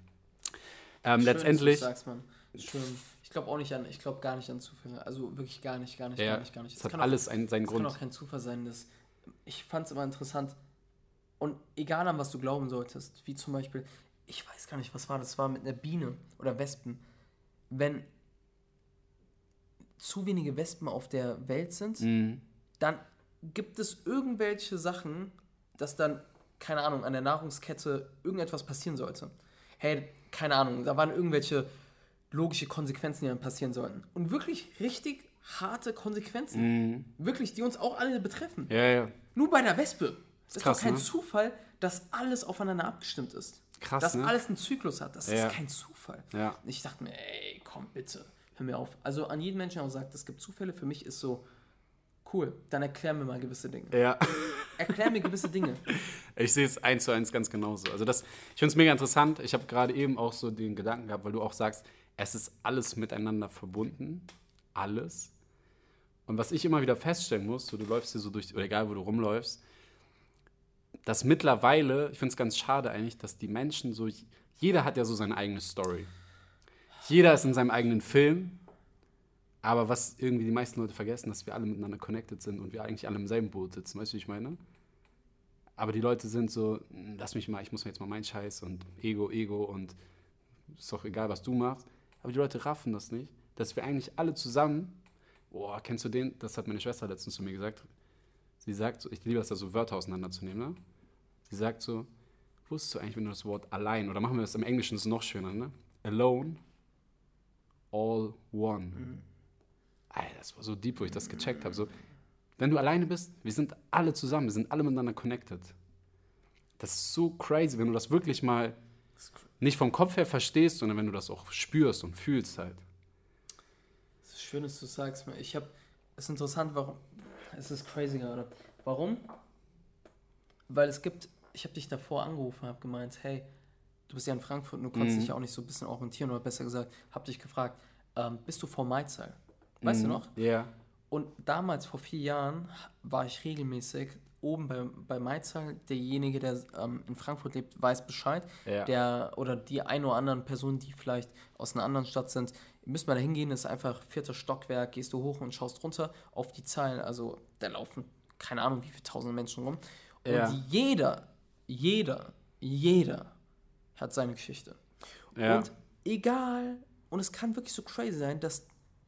Ähm, Schön, letztendlich, Dass sagst, Mann. Schön. Ich glaube auch nicht an, ich glaube gar nicht an Zufälle. Also wirklich gar nicht, gar nicht, ja, gar nicht, gar nicht. es hat kann alles einen, seinen auch, es kann Grund. auch kein Zufall sein, dass ich fand es immer interessant. Und egal an was du glauben solltest, wie zum Beispiel, ich weiß gar nicht, was war das, das war mit einer Biene oder Wespen. Wenn zu wenige Wespen auf der Welt sind, Mhm. dann gibt es irgendwelche Sachen, dass dann, keine Ahnung, an der Nahrungskette irgendetwas passieren sollte. Hey, keine Ahnung, da waren irgendwelche logische Konsequenzen, die dann passieren sollten. Und wirklich richtig harte Konsequenzen. Mhm. Wirklich, die uns auch alle betreffen. Ja, ja. Nur bei der Wespe. Es ist krass, doch kein ne? Zufall, dass alles aufeinander abgestimmt ist. Krass, dass ne? alles einen Zyklus hat. Das Ja. ist kein Zufall. Ja. Ich dachte mir, ey, komm bitte, hör mir auf. Also an jeden Menschen, der auch sagt, es gibt Zufälle, für mich ist so, cool, dann erklär mir mal gewisse Dinge. Ja. Erklär mir gewisse Dinge. Ich sehe es eins zu eins ganz genauso. Also das, ich finde es mega interessant. Ich habe gerade eben auch so den Gedanken gehabt, weil du auch sagst, es ist alles miteinander verbunden. Alles. Und was ich immer wieder feststellen muss, so du läufst hier so durch, oder egal wo du rumläufst, dass mittlerweile, ich finde es ganz schade eigentlich, dass die Menschen so, jeder hat ja so seine eigene Story. Jeder ist in seinem eigenen Film. Aber was irgendwie die meisten Leute vergessen, dass wir alle miteinander connected sind und wir eigentlich alle im selben Boot sitzen. Weißt du, wie ich meine? Aber die Leute sind so, "Hm, lass mich mal, ich muss mir jetzt mal meinen Scheiß und Ego, Ego und ist doch egal, was du machst. Aber die Leute raffen das nicht, dass wir eigentlich alle zusammen, boah, kennst du den? Das hat meine Schwester letztens zu mir gesagt. Sie sagt so, ich liebe es da so Wörter auseinanderzunehmen, ne? Sie sagt so, wusstest du eigentlich, wenn du das Wort allein, oder machen wir das im Englischen, ist es noch schöner, ne? Alone, all one. Alter, das war so deep, wo ich das gecheckt habe. So, wenn du alleine bist, wir sind alle zusammen, wir sind alle miteinander connected. Das ist so crazy, wenn du das wirklich mal nicht vom Kopf her verstehst, sondern wenn du das auch spürst und fühlst halt. Es ist schön, dass du sagst. Ich habe, es ist interessant, warum, es ist crazy gerade. Warum? Weil es gibt, ich habe dich davor angerufen, habe gemeint, hey, du bist ja in Frankfurt und du kannst Mhm. dich ja auch nicht so ein bisschen orientieren, oder besser gesagt, habe dich gefragt, ähm, bist du vor Maizal? Weißt du noch? Ja. Und damals, vor vier Jahren, war ich regelmäßig oben bei, bei Maizal. Derjenige, der ähm, in Frankfurt lebt, weiß Bescheid. Ja. Der, oder die ein oder anderen Personen, die vielleicht aus einer anderen Stadt sind, müssen wir da hingehen. Das ist einfach vierter Stockwerk, gehst du hoch und schaust runter auf die Zahlen. Also da laufen keine Ahnung wie viele tausende Menschen rum. Und Ja. jeder, jeder, jeder hat seine Geschichte. Ja. Und egal, und es kann wirklich so crazy sein, dass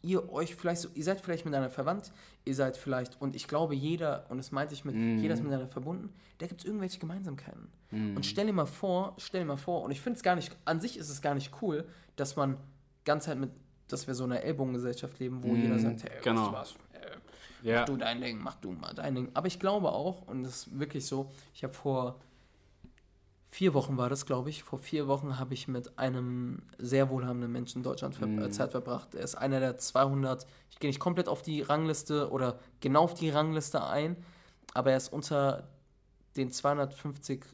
ihr euch vielleicht so, ihr seid vielleicht miteinander verwandt, ihr seid vielleicht, und ich glaube, jeder, und das meinte ich mit, Mhm. jeder ist miteinander verbunden, da gibt es irgendwelche Gemeinsamkeiten. Und stell dir mal vor, stell dir mal vor, und ich finde es gar nicht, an sich ist es gar nicht cool, dass man ganz halt mit, dass wir so in einer Ellbogengesellschaft leben, wo jeder sagt, hey, genau. was, äh, Ja. mach du dein Ding, mach du mal dein Ding. Aber ich glaube auch, und das ist wirklich so, ich habe vor vier Wochen war das, glaube ich, vor vier Wochen habe ich mit einem sehr wohlhabenden Menschen in Deutschland ver äh, Zeit verbracht. Er ist einer der 200, ich gehe nicht komplett auf die Rangliste oder genau auf die Rangliste ein, aber er ist unter den 250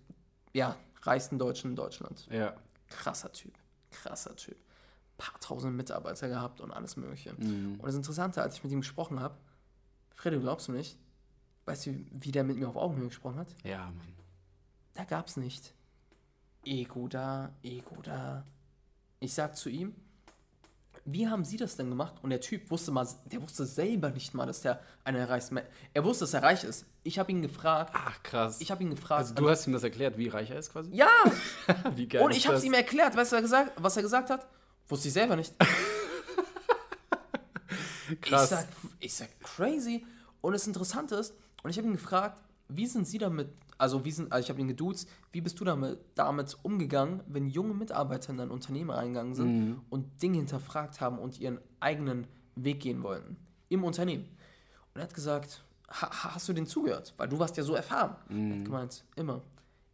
ja, reichsten Deutschen in Deutschland. Ja. Krasser Typ. Krasser Typ. Paar tausend Mitarbeiter gehabt und alles Mögliche. Mhm. Und das Interessante, als ich mit ihm gesprochen habe, Freddy, glaubst du nicht? Weißt du, wie der mit mir auf Augenhöhe gesprochen hat? Ja, Mann. Da gab's nicht. Ego da, Ego da. Ich sag zu ihm, wie haben Sie das denn gemacht? Und der Typ wusste mal, der wusste selber nicht mal, dass der der reichsten Männer. Er wusste, dass er reich ist. Ich habe ihn gefragt. Ach, krass. Ich habe ihn gefragt. also du hast ihm das erklärt, wie reich er ist quasi? ja, Wie geil und ist ich habe es ihm erklärt. Weißt du, was er gesagt, was er gesagt hat? Wusste ich selber nicht. Krass. Ich sag, ich sag crazy. Und das Interessante ist, und ich habe ihn gefragt, wie sind Sie damit, also wie sind, also ich habe ihn geduzt, wie bist du damit, damit umgegangen, wenn junge Mitarbeiter in dein Unternehmen reingegangen sind Mhm. und Dinge hinterfragt haben und ihren eigenen Weg gehen wollten im Unternehmen? Und er hat gesagt, ha, ha- hast du den zugehört? Weil du warst ja so erfahren. Er hat gemeint, immer.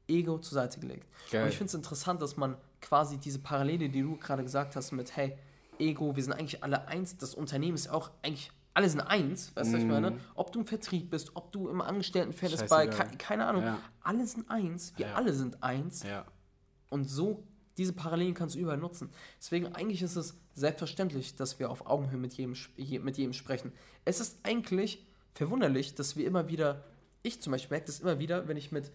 Ego zur Seite gelegt. Mhm. Geil. Und ich finde es interessant, dass man quasi diese Parallele, die du gerade gesagt hast, mit, hey, Ego, wir sind eigentlich alle eins, das Unternehmen ist auch eigentlich, alle sind eins, weißt du, was ich meine? Ob du im Vertrieb bist, ob du im Angestelltenverhältnis bei, Mhm. Scheißegal. ke keine Ahnung, Ja. alle sind eins, wir Ja. alle sind eins Ja. und so, diese Parallelen kannst du überall nutzen. Deswegen eigentlich ist es selbstverständlich, dass wir auf Augenhöhe mit jedem, mit jedem sprechen. Es ist eigentlich verwunderlich, dass wir immer wieder, ich zum Beispiel merke das immer wieder, wenn ich mit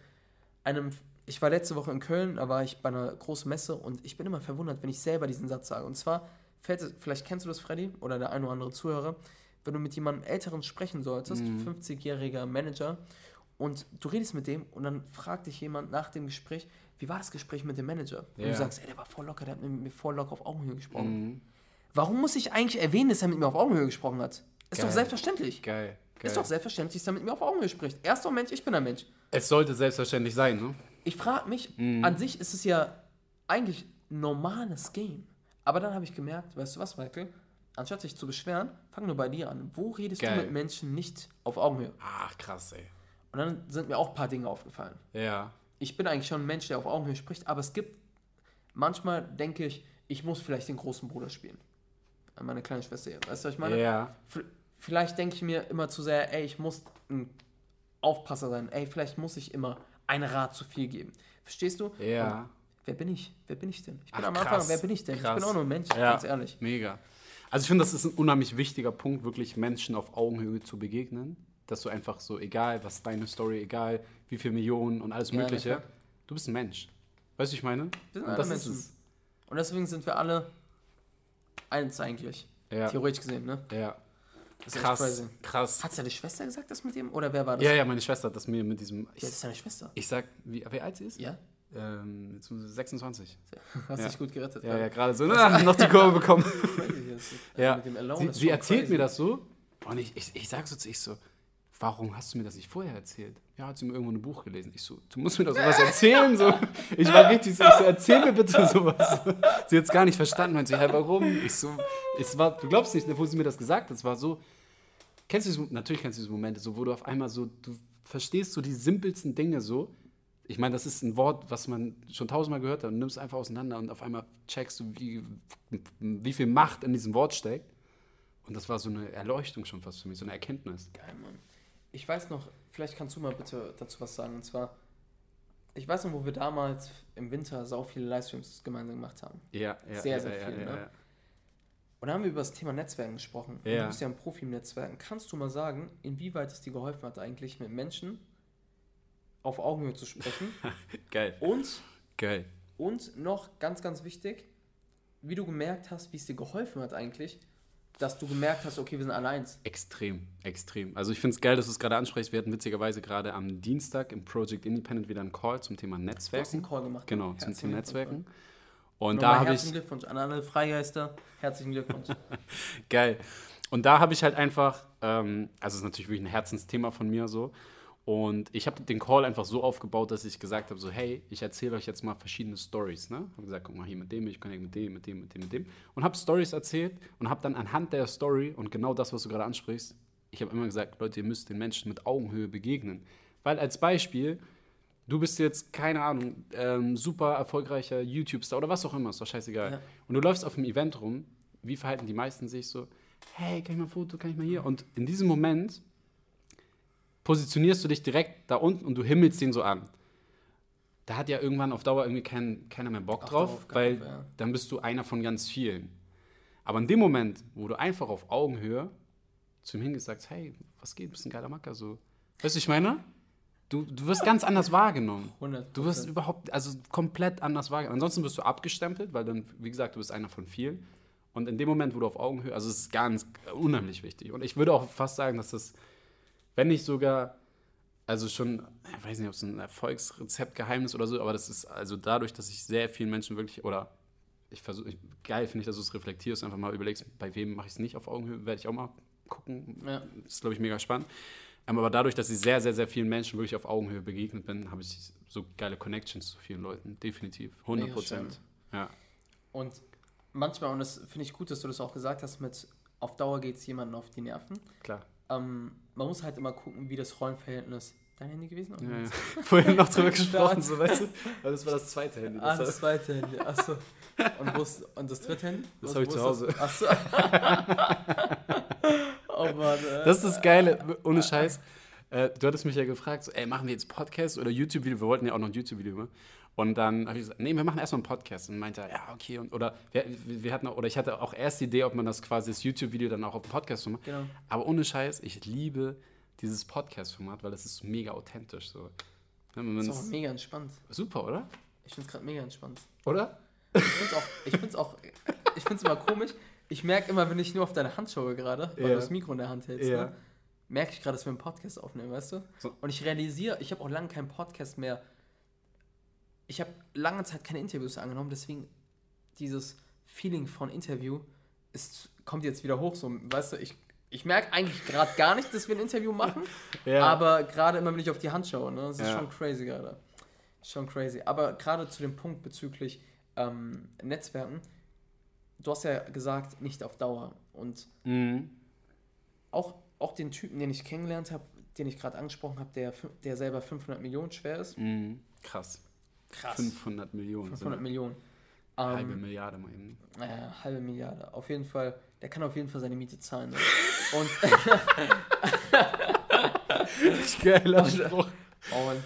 einem, ich war letzte Woche in Köln, da war ich bei einer großen Messe und ich bin immer verwundert, wenn ich selber diesen Satz sage. Und zwar, fällt vielleicht kennst du das, Freddy, oder der ein oder andere Zuhörer, wenn du mit jemandem Älteren sprechen solltest, 50-jähriger Manager, und du redest mit dem und dann fragt dich jemand nach dem Gespräch, wie war das Gespräch mit dem Manager? Und Ja. du sagst, ey, der war voll locker, der hat mit mir voll locker auf Augenhöhe gesprochen. Mhm. Warum muss ich eigentlich erwähnen, dass er mit mir auf Augenhöhe gesprochen hat? Ist Geil. doch selbstverständlich. Geil. Geil. Ist doch selbstverständlich, dass er mit mir auf Augenhöhe spricht. Er ist doch Mensch, ich bin ein Mensch. es sollte selbstverständlich sein, ne? Ich frage mich, Mhm. an sich ist es ja eigentlich ein normales Game. Aber dann habe ich gemerkt, weißt du was, Michael? Anstatt sich zu beschweren, fang nur bei dir an. Wo redest Geil. du mit Menschen nicht auf Augenhöhe? Ach, krass, ey. Und dann sind mir auch ein paar Dinge aufgefallen. Ja. Ich bin eigentlich schon ein Mensch, der auf Augenhöhe spricht, aber es gibt, manchmal denke ich, ich muss vielleicht den großen Bruder spielen. An meine kleine Schwester hier. Weißt du, was ich meine? Ja. Vielleicht denke ich mir immer zu sehr, ey, ich muss ein Aufpasser sein. Ey, vielleicht muss ich immer ein Rat zu viel geben. Verstehst du? Ja. Und wer bin ich? Wer bin ich denn? Ich bin Ach, am Anfang, krass. wer bin ich denn? Ich Krass. bin auch nur ein Mensch, Ja. ganz ehrlich. Mega. Also ich finde, das ist ein unheimlich wichtiger Punkt, wirklich Menschen auf Augenhöhe zu begegnen. Dass du einfach so, egal was deine Story, egal wie viele Millionen und alles Ja, Mögliche, du bist ein Mensch. Weißt du, ich meine? Wir sind alle das Menschen. ist es. Und deswegen sind wir alle eins eigentlich. Ja. Theoretisch gesehen, ne? Ja. Das Krass. Krass. Hat deine Schwester gesagt, das mit dem? Oder wer war das? Ja, ja, meine Schwester hat das mir mit diesem. Ja, das ist deine Schwester. ich sag, wie, wie alt sie ist? Ja? Ähm, jetzt 26. Hast Ja. dich gut gerettet. Ja, ja, gerade so, na, noch die Kurve bekommen. Ja. Sie, sie erzählt crazy. mir das so und ich, ich, ich sag so zu ich so, warum hast du mir das nicht vorher erzählt? Ja, hat sie mir irgendwo ein Buch gelesen. Ich so, du musst mir doch sowas erzählen. So. Ich war richtig so, ich so, erzähl mir bitte sowas. Sie hat es gar nicht verstanden. Meint sie, hey, warum? Ich so, es war, du glaubst nicht, wo sie mir das gesagt hat. Es war so, kennst du natürlich kennst du diese Momente, so, wo du auf einmal so, du verstehst so die simpelsten Dinge so. Ich meine, das ist ein Wort, was man schon tausendmal gehört hat und nimmst es einfach auseinander und auf einmal checkst du, wie, wie viel Macht in diesem Wort steckt. Und das war so eine Erleuchtung schon fast für mich, so eine Erkenntnis. Geil, Mann. Ich weiß noch, vielleicht kannst du mal bitte dazu was sagen. Und zwar, ich weiß noch, wo wir damals im Winter sau viele Livestreams gemeinsam gemacht haben. Ja, ja. Sehr, ja, sehr ja, viel, ja, ne? Und da haben wir über das Thema Netzwerken gesprochen. Du bist ja ein Profi im Netzwerken. Kannst du mal sagen, inwieweit es dir geholfen hat, eigentlich mit Menschen auf Augenhöhe zu sprechen? Geil, und, geil. und noch ganz, ganz wichtig, wie du gemerkt hast, wie es dir geholfen hat eigentlich, dass du gemerkt hast, okay, wir sind alle eins. Extrem, extrem. Also ich finde es geil, dass du es gerade ansprichst. Wir hatten witzigerweise gerade am Dienstag im Project Independent wieder einen Call zum Thema Du hast einen Netzwerken. Call gemacht. Genau, zum Herzlichen Thema Netzwerken. Und Nochmal da habe herzlichen ich, Glückwunsch an alle Freigeister. Herzlichen Glückwunsch. geil. Und da habe ich halt einfach, ähm, also es ist natürlich wirklich ein Herzensthema von mir so. Und ich habe den Call einfach so aufgebaut, dass ich gesagt habe, so hey, ich erzähle euch jetzt mal verschiedene Stories. Ne? Habe gesagt, guck mal hier mit dem, ich connect mit dem, mit dem, mit dem, mit dem. Und habe Stories erzählt und habe dann anhand der Story und genau das, was du gerade ansprichst, ich habe immer gesagt, Leute, ihr müsst den Menschen mit Augenhöhe begegnen. Weil als Beispiel, du bist jetzt, keine Ahnung, ähm, super erfolgreicher YouTube-Star oder was auch immer, ist doch scheißegal. Ja. Und du läufst auf einem Event rum, wie verhalten die meisten sich so, hey, kann ich mal ein Foto, kann ich mal hier? Und in diesem Moment positionierst du dich direkt da unten und du himmelst den so an. Da hat ja irgendwann auf Dauer irgendwie kein, keiner mehr Bock Ach, drauf, weil ja. dann bist du einer von ganz vielen. Aber in dem Moment, wo du einfach auf Augenhöhe zu ihm hingehst, sagst, hey, was geht, bist ein geiler Macker, so. Weißt du, ich meine? Du, du wirst ganz anders wahrgenommen. 100%. Du wirst überhaupt, also komplett anders wahrgenommen. Ansonsten wirst du abgestempelt, weil dann, wie gesagt, du bist einer von vielen. Und in dem Moment, wo du auf Augenhöhe, also es ist ganz unheimlich wichtig. Und ich würde auch fast sagen, dass das, wenn nicht sogar, also schon, ich weiß nicht, ob es ein Erfolgsrezept, Geheimnis oder so, aber das ist also dadurch, dass ich sehr vielen Menschen wirklich, oder ich versuche, geil finde ich, dass du es reflektierst, einfach mal überlegst, bei wem mache ich es nicht auf Augenhöhe, werde ich auch mal gucken. Ja. Das ist, glaube ich, mega spannend. Ähm, Aber dadurch, dass ich sehr, sehr, sehr vielen Menschen wirklich auf Augenhöhe begegnet bin, habe ich so geile Connections zu vielen Leuten. Definitiv. 100 Mega Prozent. Ja. Und manchmal, und das finde ich gut, dass du das auch gesagt hast, mit auf Dauer geht es jemandem auf die Nerven. Klar. Ähm, man muss halt immer gucken, wie das Rollenverhältnis. Dein Handy gewesen? oder Ja, ja. Vorhin noch drüber gesprochen, so weißt du? Weil das war das zweite Handy. Ah, Das das zweite Handy. Achso. Und, und das dritte Handy? Das Wo- hab ich zu Hause. Das? Achso. oh Mann. Äh. Das ist das Geile, ohne Scheiß. Äh, du hattest mich ja gefragt, so, ey, machen wir jetzt Podcast oder YouTube-Video? Wir wollten ja auch noch ein YouTube-Video machen. Und dann habe ich gesagt, nee, wir machen erstmal einen Podcast. Und meinte er, ja, okay. Und, oder, wir, wir hatten, oder ich hatte auch erst die Idee, ob man das quasi, das YouTube-Video dann auch auf dem Podcast macht. Genau. Aber ohne Scheiß, ich liebe dieses Podcast-Format, weil das ist so mega authentisch. So. Das ist auch mega entspannt. super, oder? Ich finde es gerade mega entspannt. Oder? Ich finde es auch, ich find's auch, ich find's immer komisch. Ich merke immer, wenn ich nur auf deine Hand schaue gerade, weil Ja. du das Mikro in der Hand hältst, Ja. ne, merke ich gerade, dass wir einen Podcast aufnehmen, weißt du? So. Und ich realisiere, ich habe auch lange keinen Podcast mehr. Ich habe lange Zeit keine Interviews angenommen, deswegen dieses Feeling von Interview ist, kommt jetzt wieder hoch. So, weißt du, ich, ich merke eigentlich gerade gar nicht, dass wir ein Interview machen, Ja. aber gerade immer, wenn ich auf die Hand schaue, ne, das ist Ja. schon crazy gerade. Schon crazy. Aber gerade zu dem Punkt bezüglich ähm, Netzwerken, du hast ja gesagt, nicht auf Dauer. Und Mhm. auch, auch den Typen, den ich kennengelernt habe, den ich gerade angesprochen habe, der, der selber 500 Millionen schwer ist. Mhm. Krass. Krass. 500 Millionen. 500 so Millionen. eine halbe Ähm, Milliarde mal eben. äh, halbe Milliarde. Auf jeden Fall, der kann auf jeden Fall seine Miete zahlen. Ne? Und, Geiler Spruch. und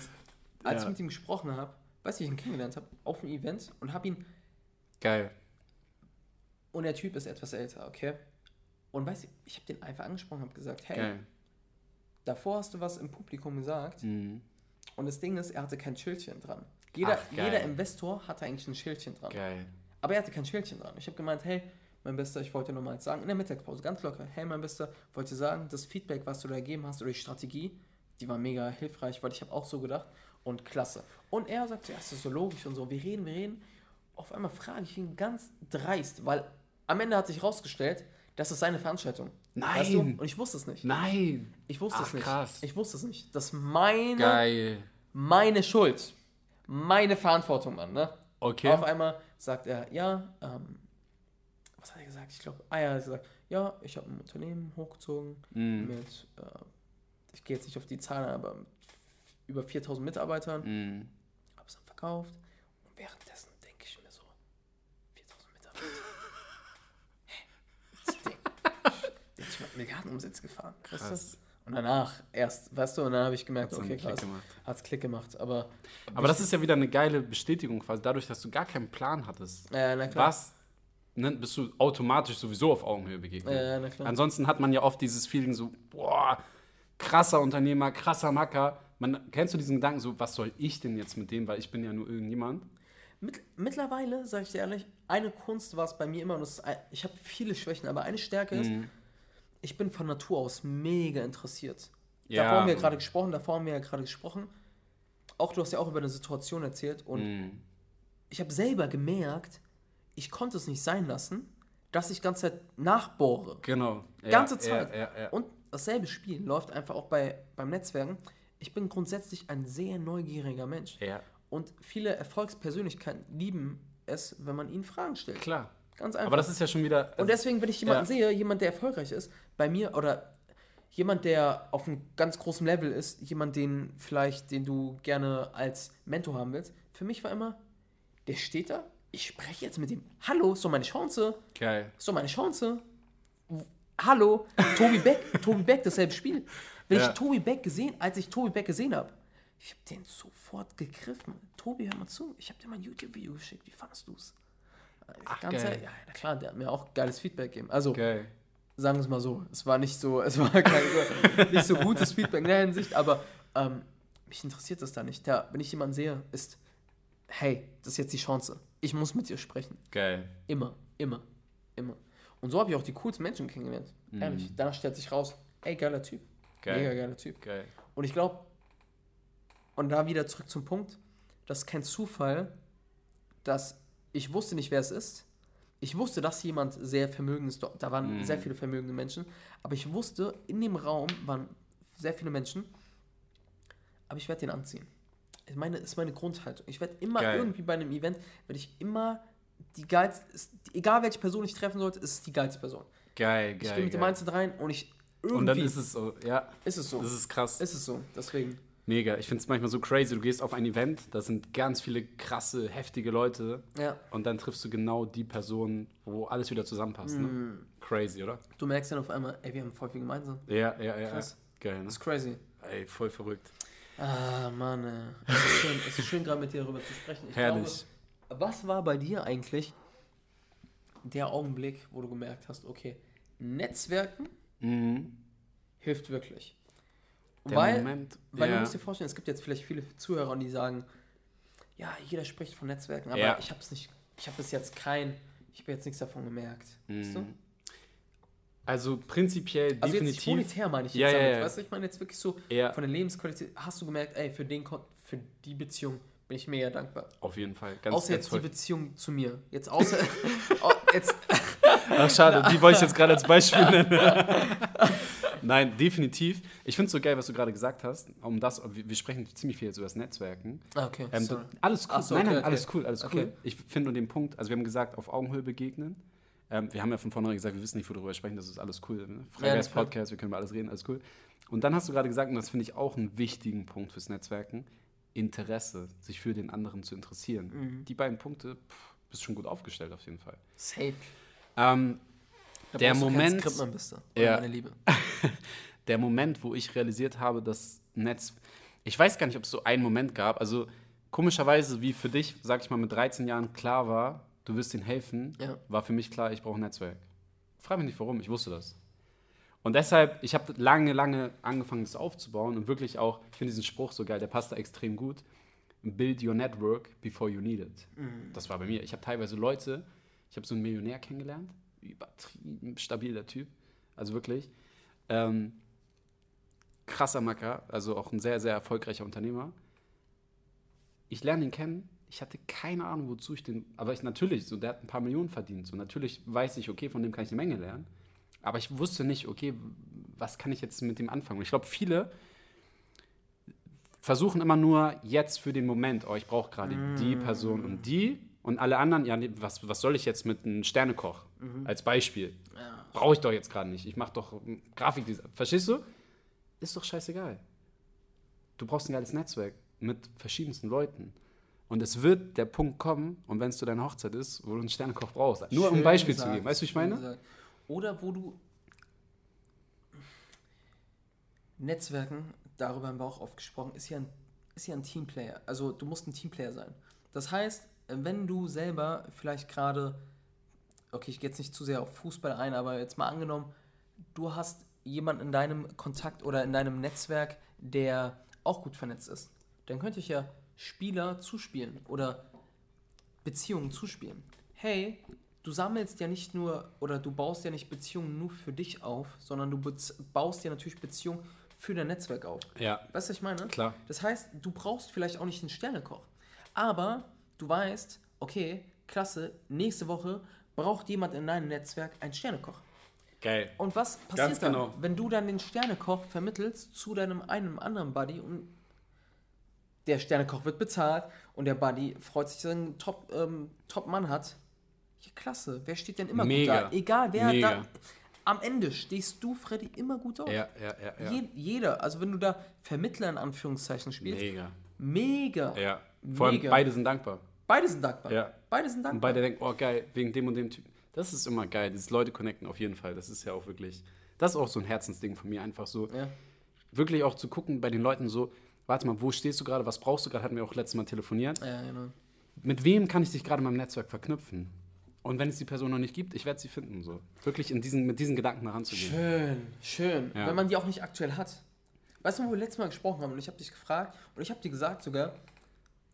als Ja. ich mit ihm gesprochen habe, du, wie ich ihn kennengelernt habe? Auf einem Event und habe ihn Geil. Und der Typ ist etwas älter, okay? Und weißt du, ich habe den einfach angesprochen, habe gesagt, hey, Geil. davor hast du was im Publikum gesagt. Mhm. Und das Ding ist, er hatte kein Schildchen dran. Jeder, Ach, jeder Investor hatte eigentlich ein Schildchen dran. Geil. Aber er hatte kein Schildchen dran. Ich habe gemeint, hey, mein Bester, ich wollte nur mal sagen, in der Mittagspause, ganz locker, hey, mein Bester, wollte sagen, das Feedback, was du da gegeben hast, oder die Strategie, die war mega hilfreich, weil ich habe auch so gedacht und klasse. Und er sagt, ja, das ist so logisch und so, wir reden, wir reden. Auf einmal frage ich ihn ganz dreist, weil am Ende hat sich rausgestellt, das ist seine Veranstaltung. Weißt du? Nein. Und ich wusste es nicht. Nein. Ich wusste Ach, es nicht. krass. Ich wusste es nicht. Das ist meine, Geil. meine Schuld. Meine Verantwortung, Mann, ne? Okay. Auf einmal sagt er, ja, ähm, was hat er gesagt? Ich glaube, ah ja, er hat gesagt, ja, ich habe ein Unternehmen hochgezogen Mhm. mit, äh, ich gehe jetzt nicht auf die Zahlen, aber über 4000 Mitarbeitern, Mhm. habe es dann verkauft und währenddessen denke ich mir so, 4000 Mitarbeiter. Hä? Das Ding, der hat Milliardenumsätze gefahren? Krass. Und danach erst, weißt du, und dann habe ich gemerkt, Hat's okay, Klick krass, gemacht. hat's Klick gemacht, aber Aber das ist ja wieder eine geile Bestätigung quasi, dadurch, dass du gar keinen Plan hattest. äh, na klar. Was, ne, bist du automatisch sowieso auf Augenhöhe begegnet. Äh, na klar. Ansonsten hat man ja oft dieses Feeling so, boah, krasser Unternehmer, krasser Macker. Man, kennst du diesen Gedanken so, was soll ich denn jetzt mit dem, weil ich bin ja nur irgendjemand? Mit, mittlerweile, sage ich dir ehrlich, eine Kunst war es bei mir immer, und das ist, ich habe viele Schwächen, aber eine Stärke ist, Mhm. Ich bin von Natur aus mega interessiert. Ja. Davor haben wir gerade gesprochen, davor haben wir ja gerade gesprochen. Auch du hast ja auch über eine Situation erzählt und Mhm. ich habe selber gemerkt, ich konnte es nicht sein lassen, dass ich ganze Zeit nachbohre. Genau. Ja, Ganze Zeit. Ja, ja, ja. Und dasselbe Spiel läuft einfach auch bei, beim Netzwerken. Ich bin grundsätzlich ein sehr neugieriger Mensch. ja, Und viele Erfolgspersönlichkeiten lieben es, wenn man ihnen Fragen stellt. klar. Ganz einfach. Aber das ist ja schon wieder. Und deswegen, wenn ich jemanden Ja. sehe, jemand, der erfolgreich ist, bei mir oder jemand, der auf einem ganz großen Level ist, jemand, den vielleicht, den du gerne als Mentor haben willst, für mich war immer, der steht da, ich spreche jetzt mit ihm. Hallo, ist doch meine Chance. Geil. Doch meine Chance. Hallo, Tobi Beck, Tobi Beck, dasselbe Spiel. Wenn Ja. ich Tobi Beck gesehen, als ich Tobi Beck gesehen habe, ich habe den sofort gegriffen. Tobi, hör mal zu, ich habe dir mal ein YouTube-Video geschickt, wie fandest du es? Ach, Ganz geil. ja, na klar, der hat mir auch geiles Feedback gegeben. Also, Geil. sagen wir es mal so, es war nicht so, es war kein nicht so gutes Feedback in der Hinsicht, aber ähm, mich interessiert das da nicht. Ja, wenn ich jemanden sehe, ist, hey, das ist jetzt die Chance. Ich muss mit dir sprechen. Geil. Immer, immer, immer. Und so habe ich auch die coolsten Menschen kennengelernt. Ehrlich. Danach stellt sich raus, ey, geiler Typ. Geil. Mega geiler Typ. Geil. Und ich glaube, und da wieder zurück zum Punkt, das ist kein Zufall, dass ich wusste nicht, wer es ist. Ich wusste, dass jemand sehr vermögend ist. Da waren Mhm. sehr viele vermögende Menschen. Aber ich wusste, in dem Raum waren sehr viele Menschen. Aber ich werde den anziehen. Ich meine, ist meine Grundhaltung. Ich werde immer Geil. irgendwie bei einem Event, werde ich immer die geilste, ist- egal welche Person ich treffen sollte, ist es die geilste Person. Geil, ich geil. gehe mit dem. Mindset rein und ich irgendwie Und dann ist es so, ja, ist es so. das ist krass. ist es so. Deswegen. Mega. Ich finde es manchmal so crazy. Du gehst auf ein Event, da sind ganz viele krasse, heftige Leute Ja. und dann triffst du genau die Person, wo alles wieder zusammenpasst. Ne? Mhm. Crazy, oder? Du merkst dann auf einmal, ey, wir haben voll viel gemeinsam. Ja, ja, ja. Krass. ja. Geil, ne? Das ist crazy. Ey, voll verrückt. Ah, Mann, ey. Es ist schön, es ist schön gerade mit dir darüber zu sprechen. Ich Herrlich. Glaube, was war bei dir eigentlich der Augenblick, wo du gemerkt hast, okay, Netzwerken Mhm. hilft wirklich? Der weil Moment. weil ja. du musst dir vorstellen, es gibt jetzt vielleicht viele Zuhörer, die sagen, ja, jeder spricht von Netzwerken, aber Ja. ich habe es nicht, ich habe bis jetzt kein, ich habe jetzt nichts davon gemerkt. Weißt du? Mhm. Also prinzipiell Also jetzt nicht definitiv. monetär meine ich Ja, jetzt ja, damit. ja. Weißt du, ich meine jetzt wirklich so Ja, von der Lebensqualität. Hast du gemerkt, ey, für, den, für die Beziehung bin ich mega dankbar. auf jeden Fall. Ganz, außer ganz jetzt die voll. Beziehung zu mir. Jetzt außer. jetzt, Ach, schade, die wollte ich jetzt gerade als Beispiel nennen. Nein, definitiv. Ich finde es so geil, was du gerade gesagt hast. Um das, wir sprechen ziemlich viel jetzt über das Netzwerken. Okay, Ähm, sorry. alles cool. Ach so, nein, nein, okay. alles cool, alles cool. Okay. Ich finde nur den Punkt, also wir haben gesagt, auf Augenhöhe begegnen. Ähm, wir haben ja von vornherein gesagt, wir wissen nicht, worüber wir sprechen, das ist alles cool. Ne? Freigeist. Podcast, wir können über alles reden, alles cool. Und dann hast du gerade gesagt, und das finde ich auch einen wichtigen Punkt fürs Netzwerken, Interesse, sich für den anderen zu interessieren. Mhm. Die beiden Punkte, pff, bist schon gut aufgestellt auf jeden Fall. Safe. Ähm, Da Der Moment- bist du. Ja. Meine Liebe. der Moment, wo ich realisiert habe, dass Netz. Ich weiß gar nicht, ob es so einen Moment gab. Also komischerweise, wie für dich, sag ich mal, mit 13 Jahren klar war, du wirst ihnen helfen, Ja. war für mich klar, ich brauche ein Netzwerk. Frag mich nicht warum, ich wusste das. Und deshalb, ich habe lange, lange angefangen, das aufzubauen und wirklich auch, ich finde diesen Spruch so geil, der passt da extrem gut. Build your network before you need it. Das war bei mir. Ich habe teilweise Leute, ich habe so einen Millionär kennengelernt, übertrieben stabiler Typ, also wirklich. Ähm, krasser Macker, also auch ein sehr, sehr erfolgreicher Unternehmer. Ich lerne ihn kennen. Ich hatte keine Ahnung, wozu ich den. Aber ich natürlich, so, der hat ein paar Millionen verdient. So, natürlich weiß ich, okay, von dem kann ich eine Menge lernen. Aber ich wusste nicht, okay, was kann ich jetzt mit dem anfangen? Und ich glaube, viele versuchen immer nur jetzt für den Moment, oh, ich brauche gerade die Person und die und alle anderen, ja, was, was soll ich jetzt mit einem Sternekoch als Beispiel? Ja. Brauche ich doch jetzt gerade nicht. Ich mache doch Grafikdesign. Verstehst du? Ist doch scheißegal. Du brauchst ein geiles Netzwerk mit verschiedensten Leuten. Und es wird der Punkt kommen, und wenn es zu deiner Hochzeit ist, wo du einen Sternekoch brauchst. Nur um ein Schön Beispiel gesagt, zu geben. Weißt du, wie ich schön meine? gesagt. Oder wo du Netzwerken, darüber haben wir auch oft gesprochen, ist ja ein, ist ja ein Teamplayer. Also du musst ein Teamplayer sein. Das heißt, wenn du selber vielleicht gerade, okay, ich gehe jetzt nicht zu sehr auf Fußball ein, aber jetzt mal angenommen, du hast jemanden in deinem Kontakt oder in deinem Netzwerk, der auch gut vernetzt ist, dann könnte ich ja Spieler zuspielen oder Beziehungen zuspielen. Hey, du sammelst ja nicht nur oder du baust ja nicht Beziehungen nur für dich auf, sondern du baust ja natürlich Beziehungen für dein Netzwerk auf. Ja, Weißt du, was ich meine? klar. Das heißt, du brauchst vielleicht auch nicht einen Sternekoch. Aber du weißt, okay, klasse, nächste Woche braucht jemand in deinem Netzwerk einen Sternekoch. Geil. Und was passiert Ganz dann, genau. wenn du dann den Sternekoch vermittelst zu deinem einem anderen Buddy und der Sternekoch wird bezahlt und der Buddy freut sich, dass er einen Top, ähm, Top-Mann hat? Ja, klasse. Wer steht denn immer Mega. gut da? Egal wer Mega. da. Am Ende stehst du, Freddy, immer gut auf. Ja, ja, ja, ja. Je, jeder. Also wenn du da Vermittler in Anführungszeichen spielst, Mega. mega. Ja. Vor allem Mega. beide sind dankbar. Beide sind dankbar. Ja. Beide sind Und dankbar. beide denken, oh geil, wegen dem und dem Typ. Das ist immer geil, dieses Leute connecten auf jeden Fall. Das ist ja auch wirklich, das ist auch so ein Herzensding von mir, einfach so. Ja. wirklich auch zu gucken bei den Leuten so, warte mal, wo stehst du gerade, was brauchst du gerade, hatten wir auch letztes Mal telefoniert. Ja, genau. Mit wem kann ich dich gerade in meinem Netzwerk verknüpfen? Und wenn es die Person noch nicht gibt, ich werde sie finden. So. Wirklich in diesen, mit diesen Gedanken heranzugehen. Schön, schön. Ja. Wenn man die auch nicht aktuell hat. Weißt du, wo wir letztes Mal gesprochen haben und ich habe dich gefragt und ich habe dir gesagt sogar,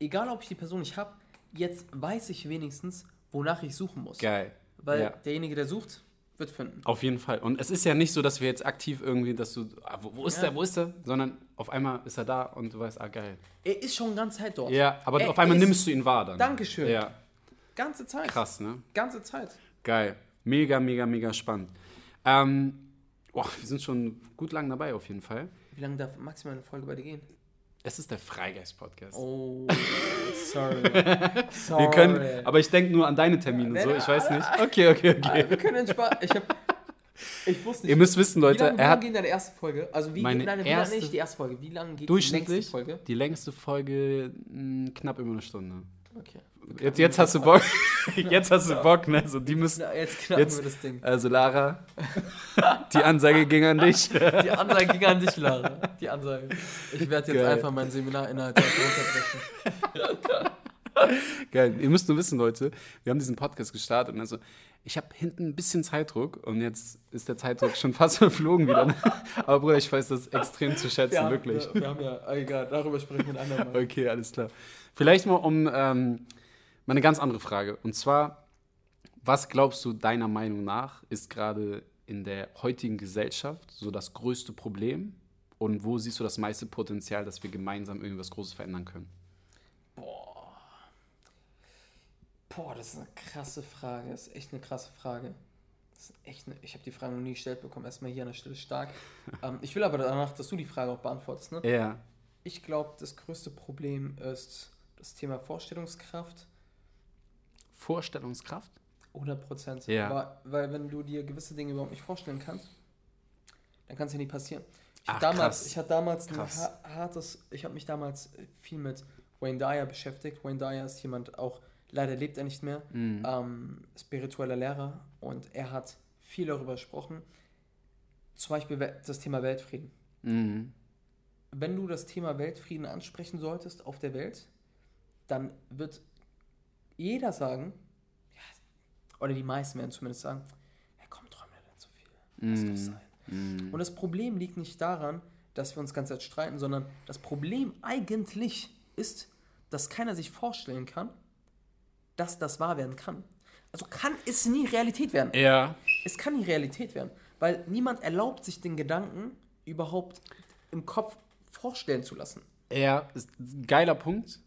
egal ob ich die Person nicht habe, jetzt weiß ich wenigstens, wonach ich suchen muss. Geil. Weil Ja. derjenige, der sucht, wird finden. Auf jeden Fall. Und es ist ja nicht so, dass wir jetzt aktiv irgendwie, dass du, ah, wo, wo ist Ja. der, wo ist der? Sondern auf einmal ist er da und du weißt, ah, geil. Er ist schon ganz Zeit dort. Ja, aber Er auf einmal nimmst du ihn wahr dann. Dankeschön. Ja, Ganze Zeit. krass, ne? Ganze Zeit. Geil. Mega, mega, mega spannend. Ähm, boah, wir sind schon gut lang dabei auf jeden Fall. Wie lange darf maximal eine Folge bei dir gehen? Es ist der Freigeist-Podcast. Oh, sorry. sorry. Wir können, aber ich denke nur an deine Termine, so, ich weiß nicht. Okay, okay, okay. wir können entspannen. Ich hab, ich wusste nicht. Ihr müsst wissen, wie Leute, lange, wie lange geht deine erste Folge? Also wie, Meine nein, wie erste- lange nicht die erste Folge? Wie lange geht die durchschnittlich nächste Folge? die längste Folge mh, knapp über eine Stunde. Okay. Jetzt, jetzt hast du Bock. Jetzt hast du Bock, ne? So, die müssen. Jetzt knacken Jetzt- wir das Ding. Also Lara, die Ansage ging an dich. Die Ansage ging an dich, Lara. Die Ansage. Ich werde jetzt Geil. einfach mein Seminarinhalt unterbrechen. Geil. Ihr müsst nur wissen, Leute, wir haben diesen Podcast gestartet und also ich habe hinten ein bisschen Zeitdruck und jetzt ist der Zeitdruck schon fast verflogen wieder. ne? Aber Bruder, ich weiß das extrem zu schätzen, Ja, wirklich. Wir, wir haben ja, egal, darüber sprechen wir ein andermal. Okay, alles klar. Vielleicht mal um ähm, mal eine ganz andere Frage. Und zwar, was glaubst du deiner Meinung nach ist gerade in der heutigen Gesellschaft so das größte Problem? Und wo siehst du das meiste Potenzial, dass wir gemeinsam irgendwas Großes verändern können? Boah, das ist eine krasse Frage. Das ist echt eine krasse Frage. Das ist echt eine, ich habe die Frage noch nie gestellt bekommen. Erstmal hier an der Stelle stark. ähm, ich will aber danach, dass du die Frage auch beantwortest. Ne? Ja. Ich glaube, das größte Problem ist das Thema Vorstellungskraft. Vorstellungskraft? 100 Prozent. Ja. Weil, weil wenn du dir gewisse Dinge überhaupt nicht vorstellen kannst, dann kann es ja nie passieren. Ich Ach, damals, krass. ich hatte damals Krass. ein ha- hartes, ich habe mich damals viel mit Wayne Dyer beschäftigt. Wayne Dyer ist jemand auch, leider lebt er nicht mehr, Mhm. ähm, spiritueller Lehrer und er hat viel darüber gesprochen. Zum Beispiel das Thema Weltfrieden. Mhm. Wenn du das Thema Weltfrieden ansprechen solltest auf der Welt, dann wird jeder sagen, ja, oder die meisten werden zumindest sagen, ja komm, träum dir denn so viel. Lass das sein. Mhm. Und das Problem liegt nicht daran, dass wir uns ganz Zeit streiten, sondern das Problem eigentlich ist, dass keiner sich vorstellen kann, dass das wahr werden kann. Also kann es nie Realität werden. Ja. Es kann nie Realität werden, weil niemand erlaubt sich den Gedanken überhaupt im Kopf vorstellen zu lassen. Ja, ist ein geiler Punkt.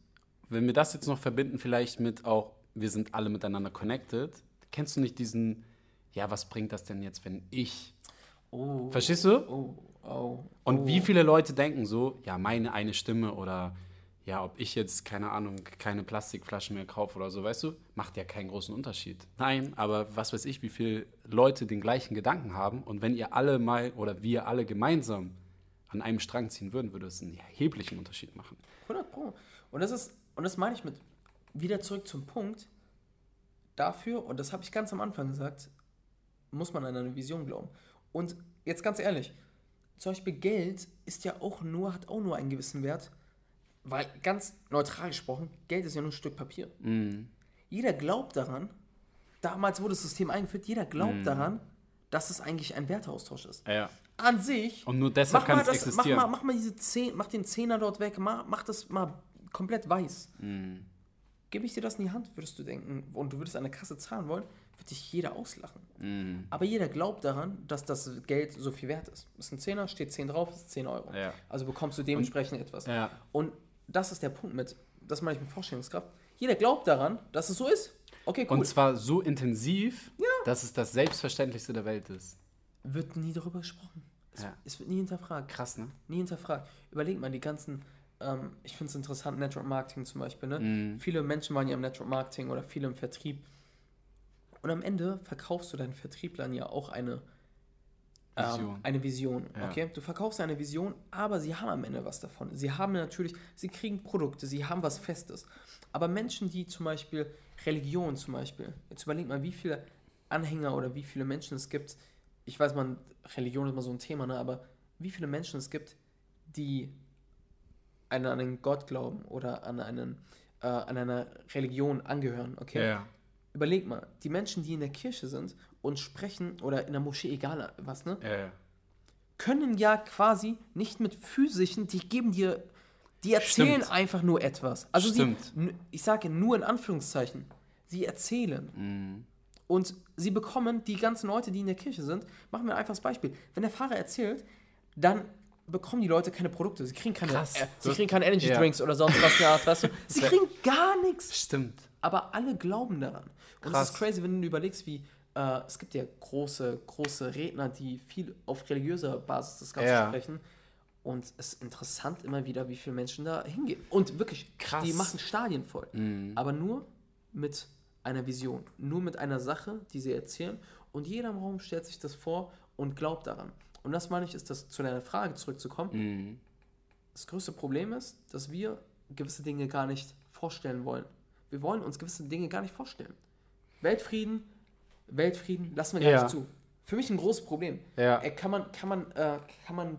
Wenn wir das jetzt noch verbinden, vielleicht mit auch, wir sind alle miteinander connected. Kennst du nicht diesen, ja, was bringt das denn jetzt, wenn ich. Oh. Verstehst du? Oh, oh. Und oh. wie viele Leute denken so, ja, meine eine Stimme oder ja, ob ich jetzt, keine Ahnung, keine Plastikflaschen mehr kaufe oder so, weißt du, macht ja keinen großen Unterschied. Nein, aber was weiß ich, wie viele Leute den gleichen Gedanken haben und wenn ihr alle mal oder wir alle gemeinsam an einem Strang ziehen würden, würde es einen erheblichen Unterschied machen. 100 Pro. Und das ist, und das meine ich mit, wieder zurück zum Punkt, dafür, und das habe ich ganz am Anfang gesagt, muss man an eine Vision glauben. Und jetzt ganz ehrlich, zum Beispiel Geld ist ja auch nur, hat auch nur einen gewissen Wert, weil ganz neutral gesprochen, Geld ist ja nur ein Stück Papier. Mhm. Jeder glaubt daran, damals wurde das System eingeführt, jeder glaubt daran, dass es eigentlich ein Werteaustausch ist. Ja. An sich Und nur deshalb mach kann mal es das, mach existieren. mal, mach mal diese Zehn, mach den Zehner dort weg, mach, mach das mal komplett weiß. Mhm. Gebe ich dir das in die Hand, würdest du denken, und du würdest an der Kasse zahlen wollen, würde dich jeder auslachen. Mhm. Aber jeder glaubt daran, dass das Geld so viel wert ist. Das ist ein Zehner, steht 10 drauf, das ist 10 Euro. Ja. Also bekommst du dementsprechend etwas. Ja. Und das ist der Punkt mit, das meine ich mit Vorstellungskraft. Jeder glaubt daran, dass es so ist. Okay, cool. Und zwar so intensiv, dass es das Selbstverständlichste der Welt ist. wird nie darüber gesprochen. Es, Ja. es wird nie hinterfragt. Krass, ne? Nie hinterfragt. Überleg mal, die ganzen, ähm, ich finde es interessant, Network Marketing zum Beispiel. Ne? Mhm. Viele Menschen waren ja im Network Marketing oder viele im Vertrieb. Und am Ende verkaufst du deinen Vertrieblern ja auch eine Vision. Ähm, eine Vision. Ja. Okay? Du verkaufst eine Vision, aber sie haben am Ende was davon. Sie haben natürlich, sie kriegen Produkte, sie haben was Festes. Aber Menschen, die zum Beispiel Religion zum Beispiel, jetzt überleg mal, wie viele Anhänger oder wie viele Menschen es gibt. Ich weiß, man, Religion ist immer so ein Thema, ne? aber wie viele Menschen es gibt, die an einen Gott glauben oder an, einen, äh, an eine Religion angehören, okay? Ja. Überleg mal, die Menschen, die in der Kirche sind und sprechen oder in der Moschee, egal was, ne? Ja, ja. können ja quasi nicht mit physischen, die geben dir, die erzählen Stimmt. einfach nur etwas. Also Stimmt. sie, ich sage nur in Anführungszeichen, sie erzählen. Mhm. Und sie bekommen, die ganzen Leute, die in der Kirche sind, machen wir ein einfaches Beispiel. Wenn der Pfarrer erzählt, dann bekommen die Leute keine Produkte. Sie kriegen keine, Krass. äh, sie kriegen keine Energy Ja. Drinks oder sonst was Art, weißt du? Sie kriegen gar nichts Stimmt. aber alle glauben daran. Und Krass. es ist crazy, wenn du überlegst, wie äh, es gibt ja große, große Redner, die viel auf religiöser Basis das Ganze Ja. sprechen. Und es ist interessant immer wieder, wie viele Menschen da hingehen. Und wirklich, Krass. die machen Stadien voll. Mhm. Aber nur mit einer Vision, nur mit einer Sache, die sie erzählen. Und jeder im Raum stellt sich das vor und glaubt daran. Und das meine ich, ist das zu deiner Frage zurückzukommen. Mhm. Das größte Problem ist, dass wir gewisse Dinge gar nicht vorstellen wollen. Wir wollen uns gewisse Dinge gar nicht vorstellen. Weltfrieden, Weltfrieden lassen wir gar Ja. nicht zu. Für mich ein großes Problem. Ja. Äh, kann, man, kann, man, äh, kann man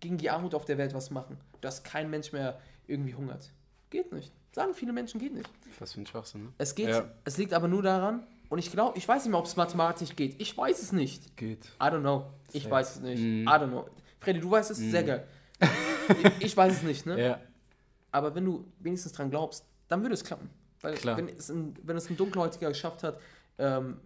gegen die Armut auf der Welt was machen, dass kein Mensch mehr irgendwie hungert? Geht nicht. Sagen viele Menschen, geht nicht. Was für ein Schwachsinn, ne? Es geht, Ja. es liegt aber nur daran, und ich glaube, ich weiß nicht mehr, ob es mathematisch geht. Ich weiß es nicht. Geht. I don't know. Ich weiß es nicht. Mm. I don't know. Freddy, du weißt es? Sehr geil. ich, ich weiß es nicht, ne? Ja. Aber wenn du wenigstens dran glaubst, dann würde es klappen. Weil Klar. Wenn, es ein, wenn es ein Dunkelhäutiger geschafft hat, ähm,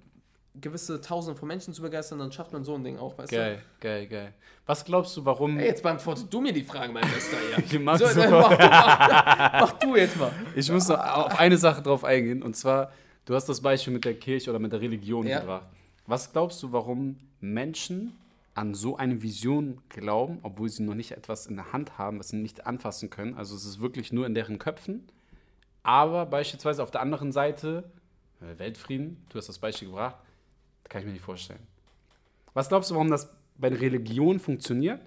gewisse Tausende von Menschen zu begeistern, dann schafft man so ein Ding auch, weißt Geil, geil, geil. Was glaubst du, warum. du? Ey, jetzt beantwortest du mir die Fragen, mein Bester. Ja. Ich mach So, dann mach, du, mach, mach du jetzt mal. Ich muss noch auf eine Sache drauf eingehen. Und zwar, du hast das Beispiel mit der Kirche oder mit der Religion Ja. gebracht. Was glaubst du, warum Menschen an so eine Vision glauben, obwohl sie noch nicht etwas in der Hand haben, was sie nicht anfassen können? Also es ist wirklich nur in deren Köpfen. Aber beispielsweise auf der anderen Seite, äh, Weltfrieden, du hast das Beispiel gebracht, kann ich mir nicht vorstellen. Was glaubst du, warum das bei der Religion funktioniert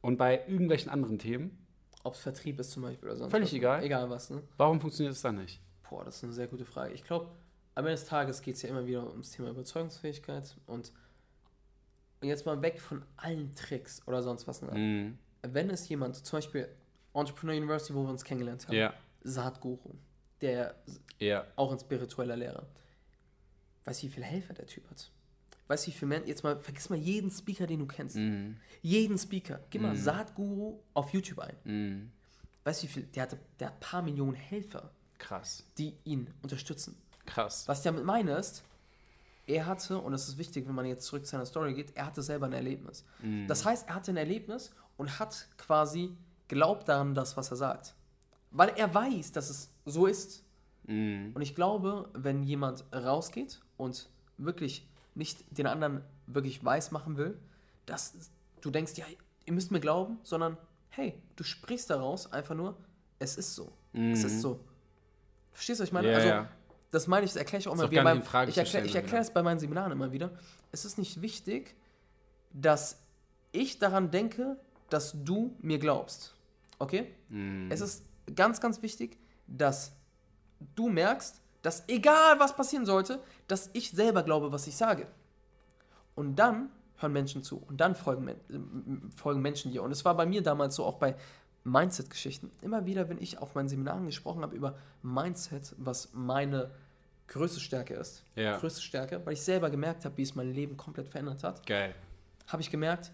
und bei irgendwelchen anderen Themen? Ob es Vertrieb ist zum Beispiel oder sonst Völlig was. egal. Egal was, ne? Warum funktioniert es dann nicht? Boah, das ist eine sehr gute Frage. Ich glaube, am Ende des Tages geht es ja immer wieder ums Thema Überzeugungsfähigkeit und jetzt mal weg von allen Tricks oder sonst was. Mhm. Wenn es jemand, zum Beispiel Entrepreneur University, wo wir uns kennengelernt haben, Ja, Saatguru, der ja. auch ein spiritueller Lehrer, weißt du, wie viele Helfer der Typ hat? Weißt du, wie viele Menschen, jetzt mal, vergiss mal jeden Speaker, den du kennst. Mhm. Jeden Speaker. Gib mal Saatguru auf YouTube ein. Mhm. Weißt du, wie viel, der, hatte, der hat ein paar Millionen Helfer, Krass, die ihn unterstützen. Krass. Was ich damit meine ist, er hatte, und das ist wichtig, wenn man jetzt zurück zu seiner Story geht, er hatte selber ein Erlebnis. Mhm. Das heißt, er hatte ein Erlebnis und hat quasi glaubt daran, das, was er sagt. Weil er weiß, dass es so ist. Mhm. Und ich glaube, wenn jemand rausgeht und wirklich nicht den anderen wirklich weiß machen will, dass du denkst, ja, ihr müsst mir glauben, sondern hey, du sprichst daraus einfach nur, es ist so. Es ist so. Verstehst du, was ich meine? Mhm. Ja, also, ja. Das meine ich, das erkläre ich auch immer wieder. Beim, ich erkläre erkläre es bei meinen Seminaren immer wieder. Es ist nicht wichtig, dass ich daran denke, dass du mir glaubst. Okay? Mhm. Es ist ganz, ganz wichtig, dass du merkst, dass egal was passieren sollte, dass ich selber glaube, was ich sage. Und dann hören Menschen zu und dann folgen, äh, folgen Menschen dir. Und es war bei mir damals so auch bei Mindset-Geschichten. Immer wieder, wenn ich auf meinen Seminaren gesprochen habe über Mindset, was meine größte Stärke ist, Ja. größte Stärke, weil ich selber gemerkt habe, wie es mein Leben komplett verändert hat, Geil. habe ich gemerkt,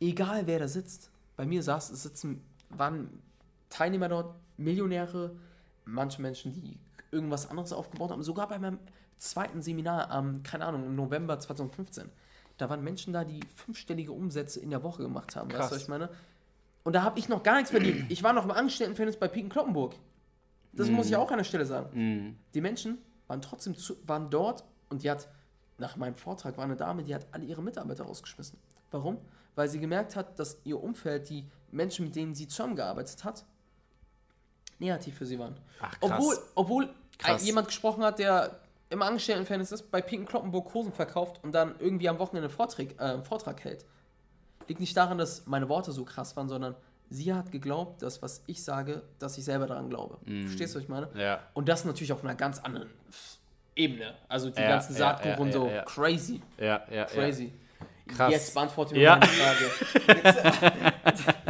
egal wer da sitzt, bei mir saß, es sitzen, waren Teilnehmer dort, Millionäre, manche Menschen, die irgendwas anderes aufgebaut haben, sogar bei meinem zweiten Seminar am, keine Ahnung, im November 2015. Da waren Menschen da, die fünfstellige Umsätze in der Woche gemacht haben. Weißt Krass. du, was ich meine? Und da habe ich noch gar nichts verdient. Ich war noch im Angestelltenverhältnis bei Piken Kloppenburg. Das muss ich auch an der Stelle sagen. Mhm. Die Menschen waren trotzdem zu, waren dort und die hat, nach meinem Vortrag war eine Dame, die hat alle ihre Mitarbeiter rausgeschmissen. Warum? Weil sie gemerkt hat, dass ihr Umfeld, die Menschen, mit denen sie zusammengearbeitet hat, negativ für sie waren. Ach, krass. Obwohl, obwohl Krass. ein, jemand gesprochen hat, der im Angestelltenverhältnis ist, bei Pinken Kloppenburg Hosen verkauft und dann irgendwie am Wochenende einen Vortrag, äh, einen Vortrag hält. Liegt nicht daran, dass meine Worte so krass waren, sondern sie hat geglaubt, dass was ich sage, dass ich selber daran glaube. Mhm. Verstehst du, was ich meine? Ja. Und das natürlich auf einer ganz anderen Ebene. Also die Ja, ganzen ja, Saatkuchen ja, so ja, ja. crazy, Ja, ja, crazy. Krass. Jetzt beantworte mir Ja. meine Frage.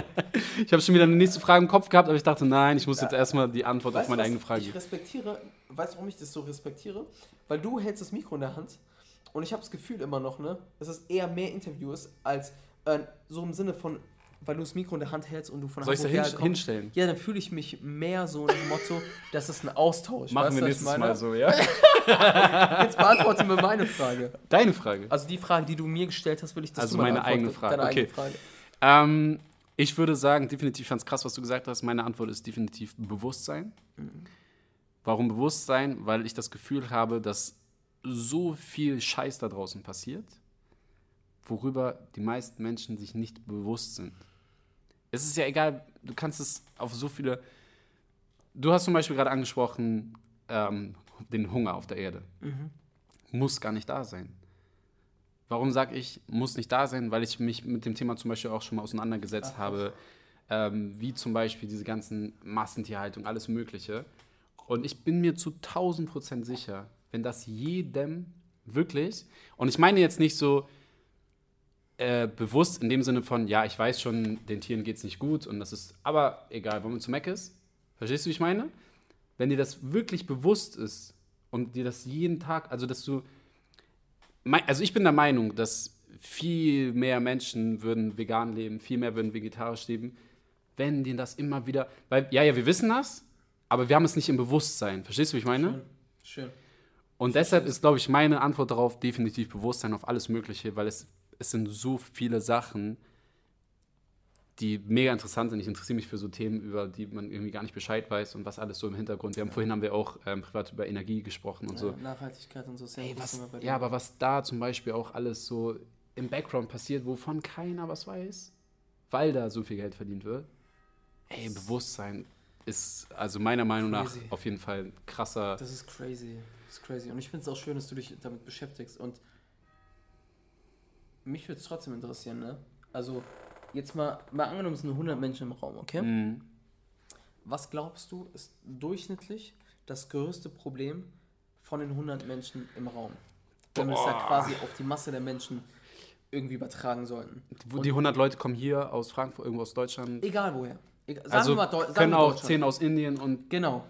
Ich habe schon wieder eine nächste Frage im Kopf gehabt, aber ich dachte, nein, ich muss jetzt erstmal die Antwort Weißt auf meine eigene Frage Ich geben. respektiere, weißt du, warum ich das so respektiere? Weil du hältst das Mikro in der Hand und ich habe das Gefühl immer noch, ne, dass es eher mehr Interview ist, als äh, so im Sinne von, weil du das Mikro in der Hand hältst und du von Soll ich da Hamburg hin, hinstellen? Ja, dann fühle ich mich mehr so nach dem Motto, das ist ein Austausch. Machen weißt wir nächstes? Mal so, ja? Jetzt beantworte mir meine Frage. Deine Frage. Also die Frage, die du mir gestellt hast, will ich, dass Also meine eigene. Frage, Deine eigene okay. Frage. Ähm, ich würde sagen, definitiv, ich fand es krass, was du gesagt hast. Meine Antwort ist definitiv Bewusstsein. Warum Bewusstsein? Weil ich das Gefühl habe, dass so viel Scheiß da draußen passiert, worüber die meisten Menschen sich nicht bewusst sind. Es ist ja egal, du kannst es auf so viele. Du hast zum Beispiel gerade angesprochen, ähm, den Hunger auf der Erde. Muss gar nicht da sein. Warum sage ich, muss nicht da sein? Weil ich mich mit dem Thema zum Beispiel auch schon mal auseinandergesetzt habe, ähm, wie zum Beispiel diese ganzen Massentierhaltung, alles Mögliche. Und ich bin mir zu 1000 Prozent sicher, wenn das jedem wirklich, und ich meine jetzt nicht so äh, bewusst in dem Sinne von, ja, ich weiß schon, den Tieren geht es nicht gut und das ist, aber egal, wollen wir zu Mac ist? Verstehst du, wie ich meine? Wenn dir das wirklich bewusst ist und dir das jeden Tag, also dass du Also ich bin der Meinung, dass viel mehr Menschen würden vegan leben, viel mehr würden vegetarisch leben, wenn denen das immer wieder, weil ja, ja, wir wissen das, aber wir haben es nicht im Bewusstsein. Verstehst du, wie ich meine? Schön. Und deshalb ist, glaube ich, meine Antwort darauf definitiv Bewusstsein auf alles Mögliche, weil es, es sind so viele Sachen, die mega interessant sind. Ich interessiere mich für so Themen, über die man irgendwie gar nicht Bescheid weiß und was alles so im Hintergrund. Wir haben vorhin haben wir auch ähm, privat über Energie gesprochen und so. Ja, Nachhaltigkeit und so. Ja Ey, was, ja, aber was da zum Beispiel auch alles so im Background passiert, wovon keiner was weiß, weil da so viel Geld verdient wird. Ey, Bewusstsein ist also meiner Meinung nach Crazy. auf jeden Fall ein krasser. Das ist crazy. Das ist crazy. Und ich finde es auch schön, dass du dich damit beschäftigst. Und mich würde es trotzdem interessieren, ne? Also, jetzt mal, mal angenommen, es sind 100 Menschen im Raum, okay? Mhm. Was glaubst du, ist durchschnittlich das größte Problem von den 100 Menschen im Raum? Wenn wir es ja quasi auf die Masse der Menschen irgendwie übertragen sollten. Wo Die 100 Leute kommen hier aus Frankfurt, irgendwo aus Deutschland. Egal woher. Egal, sagen Also wir mal, Deu sagen können wir auch Deutschland. 10 aus Indien und Genau,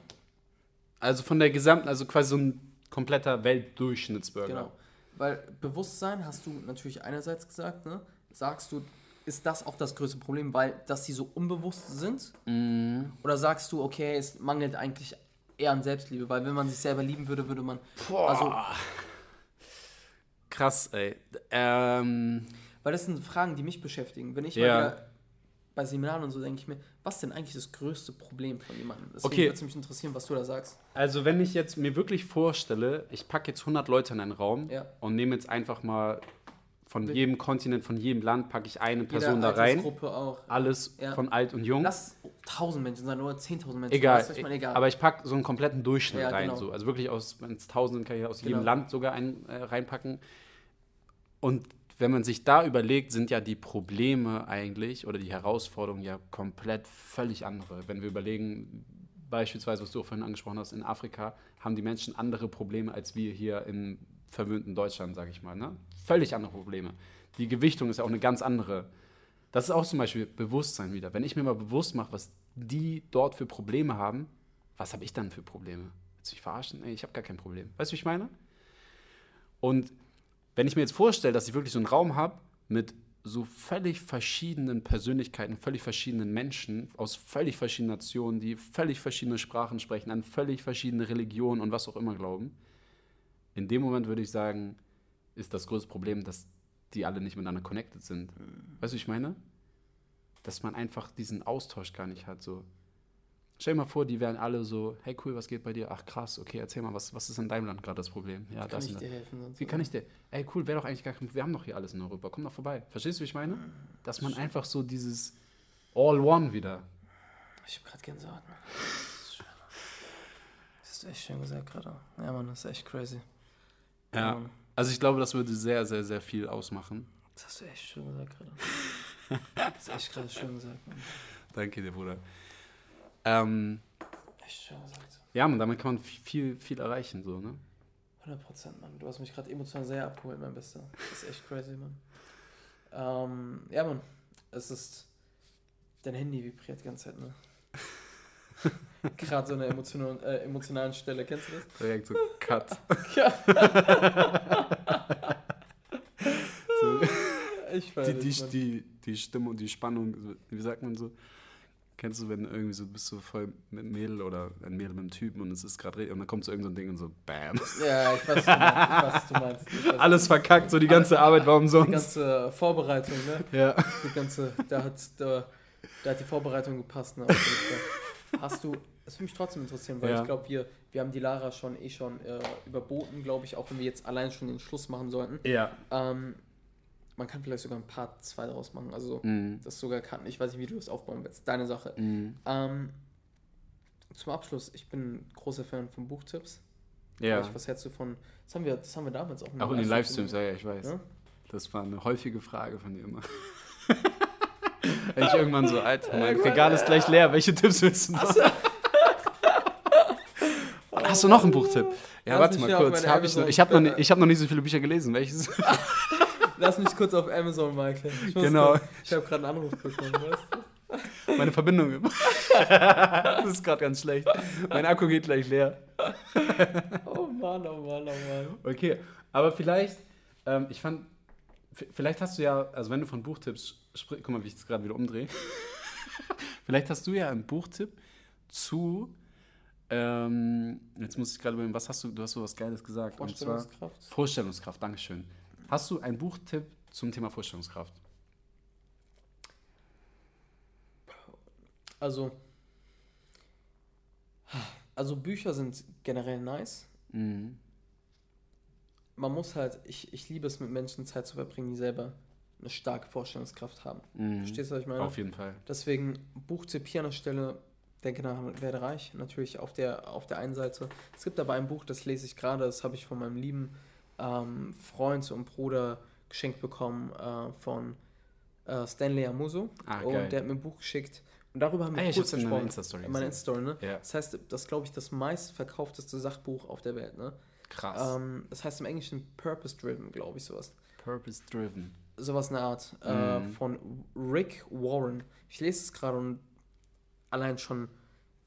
also von der gesamten, also quasi so ein kompletter Weltdurchschnittsbürger. genau. Weil Bewusstsein hast du natürlich einerseits gesagt, ne? Sagst du, ist das auch das größte Problem, weil dass sie so unbewusst sind? Mhm. Oder sagst du, okay, es mangelt eigentlich eher an Selbstliebe, weil wenn man sich selber lieben würde, würde man. Also, Krass, ey. Ähm, weil das sind Fragen, die mich beschäftigen. Wenn ich Ja. mal wieder bei Seminaren und so denke ich mir, was ist denn eigentlich das größte Problem von jemandem? Deswegen Okay. würde es mich interessieren, was du da sagst. Also wenn ich jetzt mir wirklich vorstelle, ich packe jetzt 100 Leute in einen Raum Ja. und nehme jetzt einfach mal von Wir- jedem Kontinent, von jedem Land, packe ich eine Jeder Person da rein. Auch. Alles Ja. von alt und jung. Lass 1000 Menschen sein oder 10.000 Menschen. egal. Was ich meine? egal. Aber ich packe so einen kompletten Durchschnitt Ja, rein. genau. So. Also wirklich aus, wenn es 1000 sind, kann ich aus jedem Genau. Land sogar einen äh, reinpacken. Und wenn man sich da überlegt, sind ja die Probleme eigentlich oder die Herausforderungen ja komplett völlig andere. Wenn wir überlegen, beispielsweise, was du auch vorhin angesprochen hast, in Afrika haben die Menschen andere Probleme als wir hier im verwöhnten Deutschland, sage ich mal. Ne? Völlig andere Probleme. Die Gewichtung ist ja auch eine ganz andere. Das ist auch zum Beispiel Bewusstsein wieder. Wenn ich mir mal bewusst mache, was die dort für Probleme haben, was habe ich dann für Probleme? Willst du mich verarschen? Ey, ich habe gar kein Problem. Weißt du, wie ich meine? Und wenn ich mir jetzt vorstelle, dass ich wirklich so einen Raum habe mit so völlig verschiedenen Persönlichkeiten, völlig verschiedenen Menschen aus völlig verschiedenen Nationen, die völlig verschiedene Sprachen sprechen, an völlig verschiedene Religionen und was auch immer glauben, in dem Moment würde ich sagen, ist das größte Problem, dass die alle nicht miteinander connected sind. Weißt du, ich meine? Dass man einfach diesen Austausch gar nicht hat. So. Stell dir mal vor, die wären alle so, hey cool, was geht bei dir? Ach krass, okay, erzähl mal, was, was ist in deinem Land gerade das Problem? Ja, kann das ich dir helfen? Sonst Wie kann ich dir? Ey, cool, wäre doch eigentlich gar kein Wir haben doch hier alles in Europa. Komm doch vorbei. Verstehst du, wie ich meine? Dass man einfach so dieses All-One wieder. Ich hab grad Gänsehaut. Mann. Das ist echt schön gesagt gerade. Ja, Mann, das ist echt crazy. Ja. Mann, Also ich glaube, das würde sehr, sehr, sehr viel ausmachen. Das hast du echt schön gesagt gerade. Das ist echt gerade schön gesagt, Mann. Danke dir, Bruder. Ähm, Echt schön gesagt. ja, man, damit kann man viel, viel erreichen, so, ne? 100% Mann. Du hast mich gerade emotional sehr abgeholt, mein Bester. Das ist echt crazy, Mann. Ähm, ja, Mann. Es ist Dein Handy vibriert die ganze Zeit, ne? Gerade so eine emotional, äh, emotionalen Stelle, kennst du das? Direkt so Cut. Ja. so, Ich weiß die, nicht, die, die, die Stimmung, die Spannung, wie sagt man so? Kennst du, wenn irgendwie so, du bist so voll mit einem Mädel oder ein Mädel mit einem Typen und es ist gerade richtig und dann kommt so irgend so ein Ding und so BAM. Ja, ich weiß, was du meinst. Ich weiß, du meinst. Ich weiß, Alles verkackt, so die ganze Arbeit war die umsonst. ganze Vorbereitung, ne? Ja. Die ganze, da hat, da, da hat die Vorbereitung gepasst, ne? Hast du, das würde mich trotzdem interessieren, weil Ja. ich glaube, wir, wir haben die Lara schon eh schon äh, überboten, glaube ich, auch wenn wir jetzt allein schon den Schluss machen sollten. Ja. Ähm, man kann vielleicht sogar ein Part 2 daraus machen, also Mhm. das sogar kann. Ich weiß nicht, wie du das aufbauen willst. Deine Sache. Mhm. Ähm, zum Abschluss, ich bin ein großer Fan von Buchtipps. Ja. Vielleicht, Was hältst du von. Das haben wir, das haben wir damals auch Auch in den Livestreams, ja, ja, ich weiß. Ja? Das war eine häufige Frage von dir immer. Wenn ich irgendwann so, Alter, mein Irgendwann, Regal ist gleich leer, welche Tipps willst du noch? Hast du noch einen Buchtipp? Ja, Lass warte mal kurz. Hab ich noch, ich habe noch, nie- ich hab noch nicht so viele Bücher gelesen. Welches? Lass mich kurz auf Amazon, Michael. Ich muss Genau. kurz- Ich habe gerade einen Anruf bekommen, weißt du? Meine Verbindung. das ist gerade ganz schlecht. Mein Akku geht gleich leer. Oh Mann, oh Mann, oh Mann. Okay, aber vielleicht, ähm, ich fand, vielleicht hast du ja, also wenn du von Buchtipps sprichst, guck mal, wie ich es gerade wieder umdrehe. vielleicht hast du ja einen Buchtipp zu, ähm, jetzt muss ich gerade überlegen, was hast du, du hast so was Geiles gesagt. Und zwar Vorstellungskraft. Vorstellungskraft, Dankeschön. Hast du einen Buchtipp zum Thema Vorstellungskraft? Also, also Bücher sind generell nice. Mhm. Man muss halt, ich, ich liebe es, mit Menschen Zeit zu verbringen, die selber eine starke Vorstellungskraft haben. Mhm. Verstehst du, was ich meine? Auf jeden Fall. Deswegen Buchtipp hier an der Stelle, denke nach, werde reich. Natürlich auf der, auf der einen Seite. Es gibt aber ein Buch, das lese ich gerade, das habe ich von meinem lieben ähm, Freund und Bruder geschenkt bekommen äh, von äh, Stanley Amuso. Ah, und geil. der hat mir ein Buch geschickt. Und darüber haben wir Ah, kurz gesprochen. Insta-Story In meiner gesehen. Insta-Story, ne? Ja. Das heißt, das ist, glaube ich, das meistverkaufteste Sachbuch auf der Welt, ne? Krass. Ähm, das heißt im Englischen Purpose Driven, glaube ich, sowas. Purpose driven. Sowas in der Art. Äh, Mhm. von Rick Warren. Ich lese es gerade und allein schon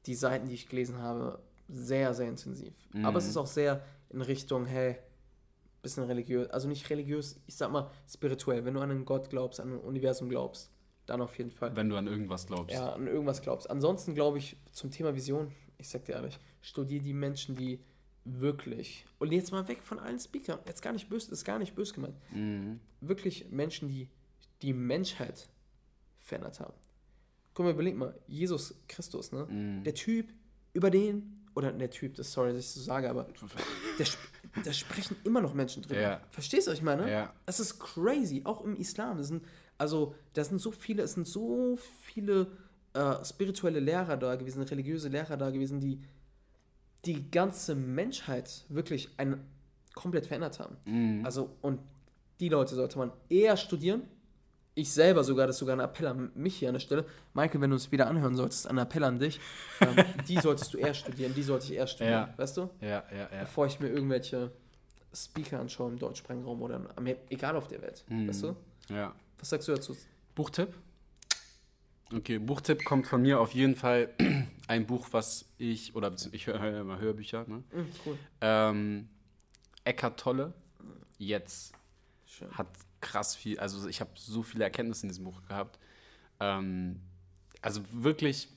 die Seiten, die ich gelesen habe, sehr, sehr intensiv. Aber es Mhm. ist auch sehr in Richtung, hey, bisschen religiös. Also nicht religiös, ich sag mal spirituell. Wenn du an einen Gott glaubst, an ein Universum glaubst, dann auf jeden Fall. Wenn du an irgendwas glaubst. Ja, an irgendwas glaubst. Ansonsten glaube ich, zum Thema Vision, ich sag dir ehrlich, studier die Menschen, die wirklich, und jetzt mal weg von allen Speakern, jetzt gar nicht böse, ist gar nicht böse gemeint, Mhm. wirklich Menschen, die die Menschheit verändert haben. Guck mal, überleg mal, Jesus Christus, ne? Mhm. Der Typ, über den, oder der Typ, das sorry, dass ich so sage, aber sp- da sprechen immer noch Menschen drüber. Ja. Verstehst du, was ich meine? Ja. Es ist crazy, auch im Islam. Das sind, also, da sind so viele, es sind so viele äh, spirituelle Lehrer da gewesen, religiöse Lehrer da gewesen, die die ganze Menschheit wirklich ein, komplett verändert haben. Mhm. Also, und die Leute sollte man eher studieren. Ich selber sogar, das ist sogar ein Appell an mich hier an der Stelle. Michael, wenn du es wieder anhören solltest, ein Appell an dich. Ähm, die solltest du eher studieren, die sollte ich eher studieren, Ja. weißt du? Ja, ja, ja. Bevor ich mir irgendwelche Speaker anschaue im deutschsprachigen Raum oder Amer- egal auf der Welt, Mhm. weißt du? ja. Was sagst du dazu? Buchtipp? Okay, Buchtipp kommt von mir auf jeden Fall ein Buch, was ich, oder ich höre hör immer Hörbücher, ne? Mhm, cool. Ähm, Eckart Tolle, jetzt Schön. hat krass viel, also ich habe so viele Erkenntnisse in diesem Buch gehabt. Ähm, also wirklich,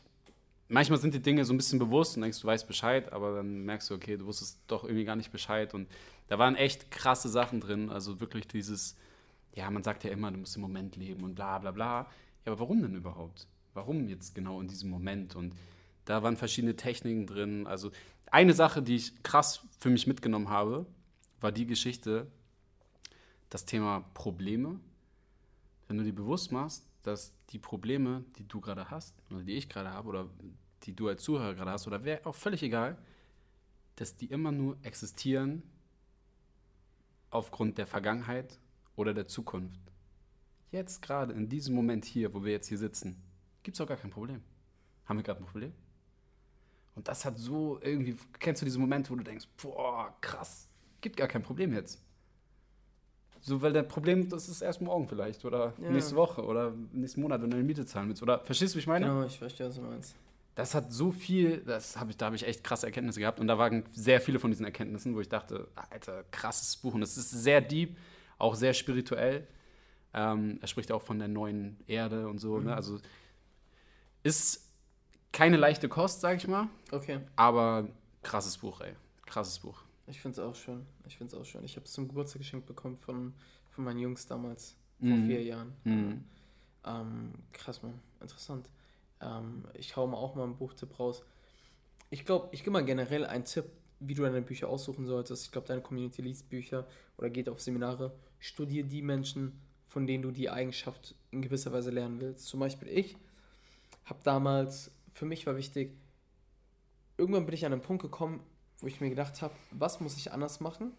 manchmal sind die Dinge so ein bisschen bewusst und denkst, du weißt Bescheid, aber dann merkst du, okay, du wusstest doch irgendwie gar nicht Bescheid. Und da waren echt krasse Sachen drin. Also wirklich dieses, ja, man sagt ja immer, du musst im Moment leben und bla bla bla. Ja, aber warum denn überhaupt? Warum jetzt genau in diesem Moment? Und da waren verschiedene Techniken drin. Also eine Sache, die ich krass für mich mitgenommen habe, war die Geschichte, das Thema Probleme. Wenn du dir bewusst machst, dass die Probleme, die du gerade hast, oder die ich gerade habe, oder die du als Zuhörer gerade hast, oder wer auch völlig egal, dass die immer nur existieren aufgrund der Vergangenheit oder der Zukunft. Jetzt gerade, in diesem Moment hier, wo wir jetzt hier sitzen, gibt es auch gar kein Problem. Haben wir gerade ein Problem? Und das hat so irgendwie, kennst du diese Momente, wo du denkst, boah, krass, gibt gar kein Problem jetzt. So, weil das Problem, das ist erst morgen vielleicht oder Ja. nächste Woche oder nächsten Monat, wenn du eine Miete zahlen willst. Oder verstehst du, wie ich meine? Genau, ich verstehe, was du meinst. Das hat so viel, das hab ich, da habe ich echt krasse Erkenntnisse gehabt. Und da waren sehr viele von diesen Erkenntnissen, wo ich dachte, Alter, krasses Buch. Und es ist sehr deep, auch sehr spirituell. Ähm, er spricht auch von der neuen Erde und so. Ne? Also ist keine leichte Kost, sag ich mal. Okay. Aber krasses Buch, ey. Krasses Buch. Ich finde es auch schön. Ich finde es auch schön. Ich habe es zum Geburtstag geschenkt bekommen von, von meinen Jungs damals, vor Mhm. vier Jahren. Mhm. Ähm, krass, man. Interessant. Ähm, ich hau mal auch mal einen Buchtipp raus. Ich glaube, ich gebe mal generell einen Tipp, wie du deine Bücher aussuchen solltest. Ich glaube, deine Community liest Bücher oder geht auf Seminare. Studier die Menschen, von denen du die Eigenschaft in gewisser Weise lernen willst. Zum Beispiel ich habe damals, für mich war wichtig, irgendwann bin ich an einen Punkt gekommen, wo ich mir gedacht habe, was muss ich anders machen,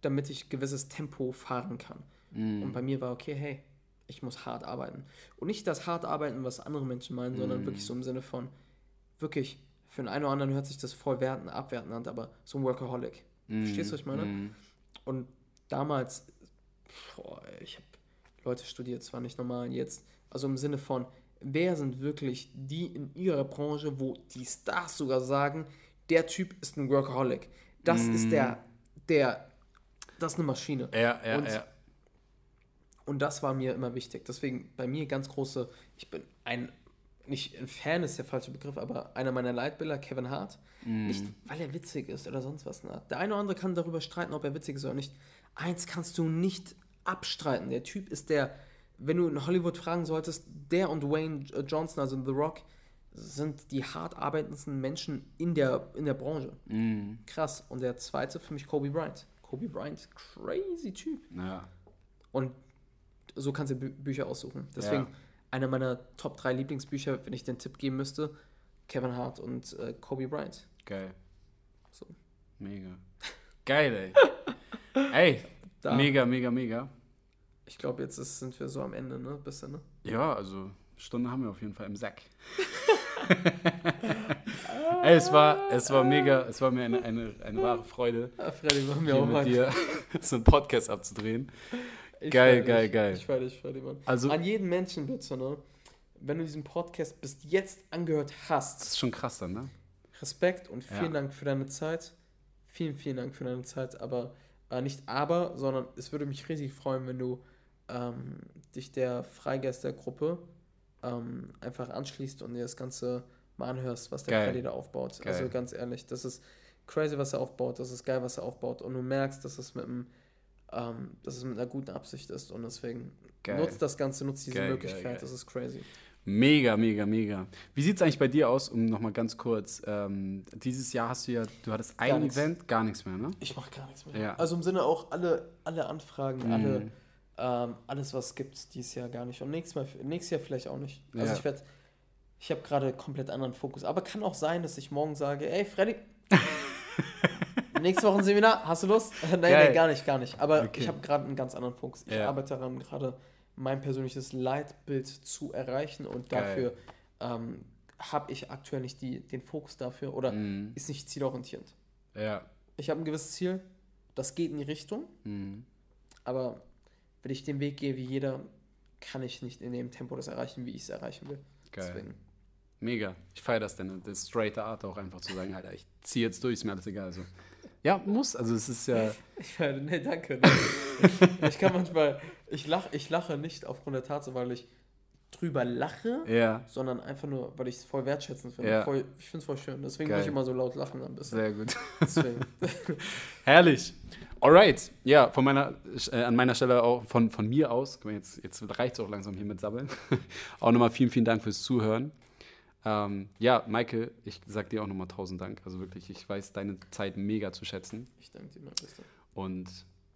damit ich gewisses Tempo fahren kann. Und bei mir war, okay, hey, ich muss hart arbeiten. Und nicht das hart arbeiten, was andere Menschen meinen, sondern wirklich so im Sinne von, wirklich, für den einen oder anderen hört sich das voll werten, abwertend an, aber so ein Workaholic. Verstehst du, was ich meine? Mhm. Und damals, boah, ich habe Leute studiert, zwar nicht normal, jetzt, also im Sinne von, wer sind wirklich die in ihrer Branche, wo die Stars sogar sagen, der Typ ist ein Workaholic. Das ist der, der, das ist eine Maschine. Ja, ja, Und- ja. Und das war mir immer wichtig. Deswegen bei mir ganz große, ich bin ein, nicht ein Fan ist der falsche Begriff, aber einer meiner Leitbilder, Kevin Hart. Nicht, weil er witzig ist oder sonst was. Ne? Der eine oder andere kann darüber streiten, ob er witzig ist oder nicht. Eins kannst du nicht abstreiten. Der Typ ist der, wenn du in Hollywood fragen solltest, der und Dwayne Johnson, also The Rock, sind die hart arbeitendsten Menschen in der, in der Branche. Mhm. Krass. Und der zweite für mich Kobe Bryant. Kobe Bryant, crazy Typ. ja. Und so kannst du Bü Bücher aussuchen. Deswegen Ja. einer meiner Top 3 Lieblingsbücher, wenn ich den Tipp geben müsste, Kevin Hart und äh, Kobe Bryant. Geil. So. Mega. Geil, ey. ey, Da. mega, mega, mega. Ich glaube, jetzt ist, sind wir so am Ende, ne? Bisschen, ne? Ja, also Stunde haben wir auf jeden Fall im Sack. ey, es war, es war mega, es war mir eine, eine, eine wahre Freude, Ah, Freddy, wir hier auch mit dir so einen Podcast abzudrehen. Ich Geil, geil, dich. geil. Ich feier dich, Freddy, Mann. Also, An jeden Menschen bitte, ne? Wenn du diesen Podcast bis jetzt angehört das hast, ist schon krass dann, ne? Respekt und vielen Ja. Dank für deine Zeit. Vielen, vielen Dank für deine Zeit. Aber äh, nicht aber, sondern es würde mich riesig freuen, wenn du ähm, dich der Freigeistergruppe ähm, einfach anschließt und dir das Ganze mal anhörst, was der. Freddy da aufbaut. Geil. Also ganz ehrlich, das ist crazy, was er aufbaut. Das ist geil, was er aufbaut. Und du merkst, dass es mit einem ähm, dass es mit einer guten Absicht ist und deswegen Geil. nutzt das Ganze, nutzt diese Geil, Möglichkeit, das ist crazy. Mega, mega, mega. Wie sieht es eigentlich bei dir aus, um nochmal ganz kurz, ähm, dieses Jahr hast du ja, du hattest ein Gar nichts. Event, gar nichts mehr, ne? Ich mache gar nichts mehr. Ja. Also im Sinne auch alle, alle Anfragen, Mhm. alle, ähm, alles, was gibt es dieses Jahr gar nicht. Und nächstes, Mal, nächstes Jahr vielleicht auch nicht. Also Ja. ich werde, ich habe gerade komplett anderen Fokus. Aber kann auch sein, dass ich morgen sage, ey Freddy, nächste Woche ein Seminar, hast du Lust? nein, Geil. nein, gar nicht, gar nicht. Aber Okay. ich habe gerade einen ganz anderen Fokus. Ich Ja. arbeite daran, gerade mein persönliches Leitbild zu erreichen und Geil. dafür ähm, habe ich aktuell nicht die, den Fokus dafür oder Mhm. ist nicht zielorientierend. Ja. Ich habe ein gewisses Ziel, das geht in die Richtung, Mhm. aber wenn ich den Weg gehe wie jeder, kann ich nicht in dem Tempo das erreichen, wie ich es erreichen will. Geil. Deswegen. Mega. Ich feiere das denn, das straight Art auch einfach zu sagen, Alter, ich ziehe jetzt durch, ist mir alles egal. So. Ja, muss. Also es ist ja. Ich meine, nee, danke. ich kann manchmal, ich, lach, ich lache nicht aufgrund der Tatsache, weil ich drüber lache, Ja, sondern einfach nur, weil ich es voll wertschätzend finde. Ja. Voll, ich finde es voll schön. Deswegen Geil. muss ich immer so laut lachen ein bisschen. sehr gut. Herrlich. Alright. Ja, von meiner, äh, an meiner Stelle auch von, von mir aus, jetzt, jetzt reicht es auch langsam hier mit Sabbeln. auch nochmal vielen, vielen Dank fürs Zuhören. Ähm, ja, Maike, ich sag dir auch nochmal tausend Dank. Also wirklich, ich weiß deine Zeit mega zu schätzen. Ich danke dir, mein Bester. Und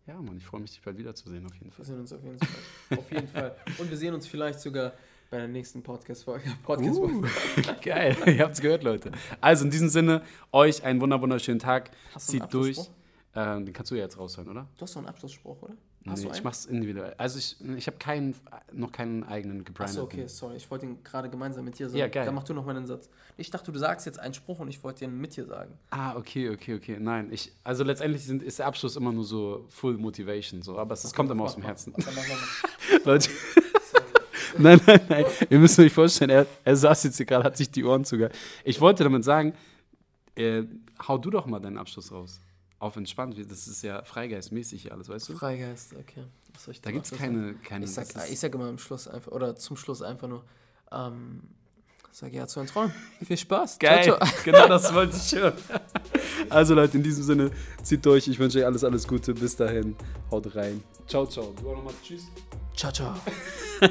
ja, Mann, ich freue mich, dich bald wiederzusehen, auf jeden Wir Fall. sehen uns auf jeden Fall. auf jeden Fall. Und wir sehen uns vielleicht sogar bei der nächsten Podcast-Folge. Podcast Uh, geil, ihr habt's gehört, Leute. Also in diesem Sinne, euch einen wunder wunderschönen Tag. Hast einen Zieht durch. Ähm, den kannst du ja jetzt raushören, oder? Du hast doch einen Abschlussspruch, oder? Hast nee, ich einen? mach's individuell. Also ich, ich habe keinen, noch keinen eigenen gebrandeten. Achso, okay, sorry. Ich wollte ihn gerade gemeinsam mit dir sagen. Ja, geil. Dann mach du noch mal den Satz. Ich dachte, du sagst jetzt einen Spruch und ich wollte den mit dir sagen. Ah, okay, okay, okay. Nein, ich, also letztendlich sind, ist der Abschluss immer nur so Full Motivation, so, aber es es kommt immer aus dem Herzen. Mach. Leute. nein, nein, nein. Ihr müsst euch vorstellen, er, er saß jetzt hier gerade, hat sich die Ohren zugehört. Ich wollte damit sagen, äh, hau du doch mal deinen Abschluss raus. Auf entspannt, das ist ja freigeistmäßig alles, weißt du? Freigeist, okay. Was soll ich Da gibt es keine, keine Ich sag, ich sag immer am Schluss einfach, oder zum Schluss einfach nur, ähm, sag ja zu den Träumen. Viel Spaß. Geil, Ciao, ciao. genau das wollte ich hören. Also Leute, in diesem Sinne, zieht durch. Ich wünsche euch alles, alles Gute. Bis dahin, haut rein. Ciao, ciao. Du auch nochmal Tschüss. Ciao, ciao.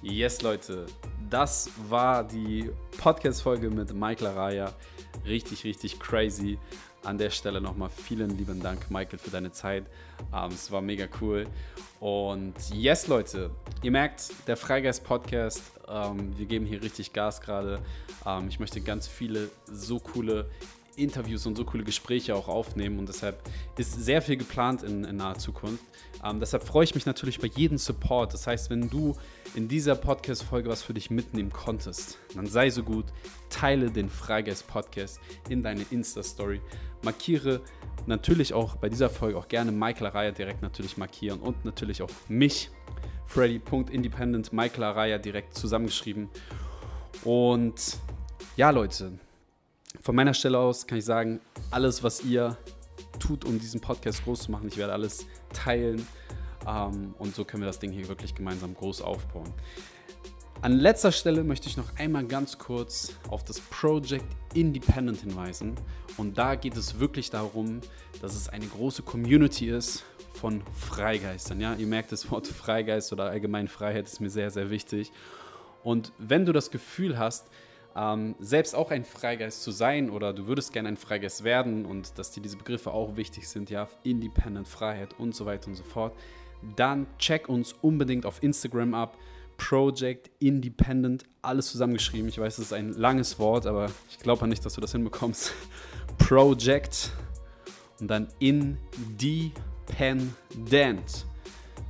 Yes, Leute, das war die Podcast-Folge mit Michael Araya. Richtig, richtig crazy. An der Stelle nochmal vielen lieben Dank, Michael, für deine Zeit. Ähm, es war mega cool. Und yes, Leute, ihr merkt, der Freigeist-Podcast, ähm, wir geben hier richtig Gas gerade. Ähm, ich möchte ganz viele so coole Interviews und so coole Gespräche auch aufnehmen und deshalb ist sehr viel geplant in, in naher Zukunft. Ähm, deshalb freue ich mich natürlich über jeden Support. Das heißt, wenn du in dieser Podcast-Folge was für dich mitnehmen konntest, dann sei so gut, teile den Freigeist-Podcast in deine Insta-Story, markiere natürlich auch bei dieser Folge auch gerne Michael Araya direkt natürlich markieren und natürlich auch mich, Freddy.independent, Michael Araya direkt zusammengeschrieben. Und ja, Leute, von meiner Stelle aus kann ich sagen, alles, was ihr tut, um diesen Podcast groß zu machen, ich werde alles teilen. Ähm, und so können wir das Ding hier wirklich gemeinsam groß aufbauen. An letzter Stelle möchte ich noch einmal ganz kurz auf das Project Independent hinweisen. Und da geht es wirklich darum, dass es eine große Community ist von Freigeistern. Ja, ihr merkt, das Wort Freigeist oder allgemein Freiheit ist mir sehr, sehr wichtig. Und wenn du das Gefühl hast, ähm, selbst auch ein Freigeist zu sein oder du würdest gerne ein Freigeist werden und dass dir diese Begriffe auch wichtig sind, ja, Independent, Freiheit und so weiter und so fort, dann check uns unbedingt auf Instagram ab. Project Independent, alles zusammengeschrieben. Ich weiß, es ist ein langes Wort, aber ich glaube nicht, dass du das hinbekommst. Project und dann Independent.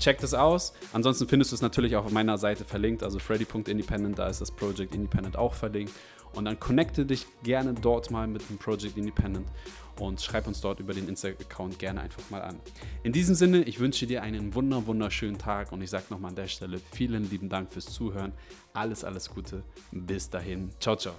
Check das aus. Ansonsten findest du es natürlich auch auf meiner Seite verlinkt, also freddy.independent, da ist das Project Independent auch verlinkt. Und dann connecte dich gerne dort mal mit dem Project Independent und schreib uns dort über den Insta-Account gerne einfach mal an. In diesem Sinne, ich wünsche dir einen wunder wunderschönen Tag und ich sage nochmal an der Stelle vielen lieben Dank fürs Zuhören. Alles, alles Gute. Bis dahin. Ciao, ciao.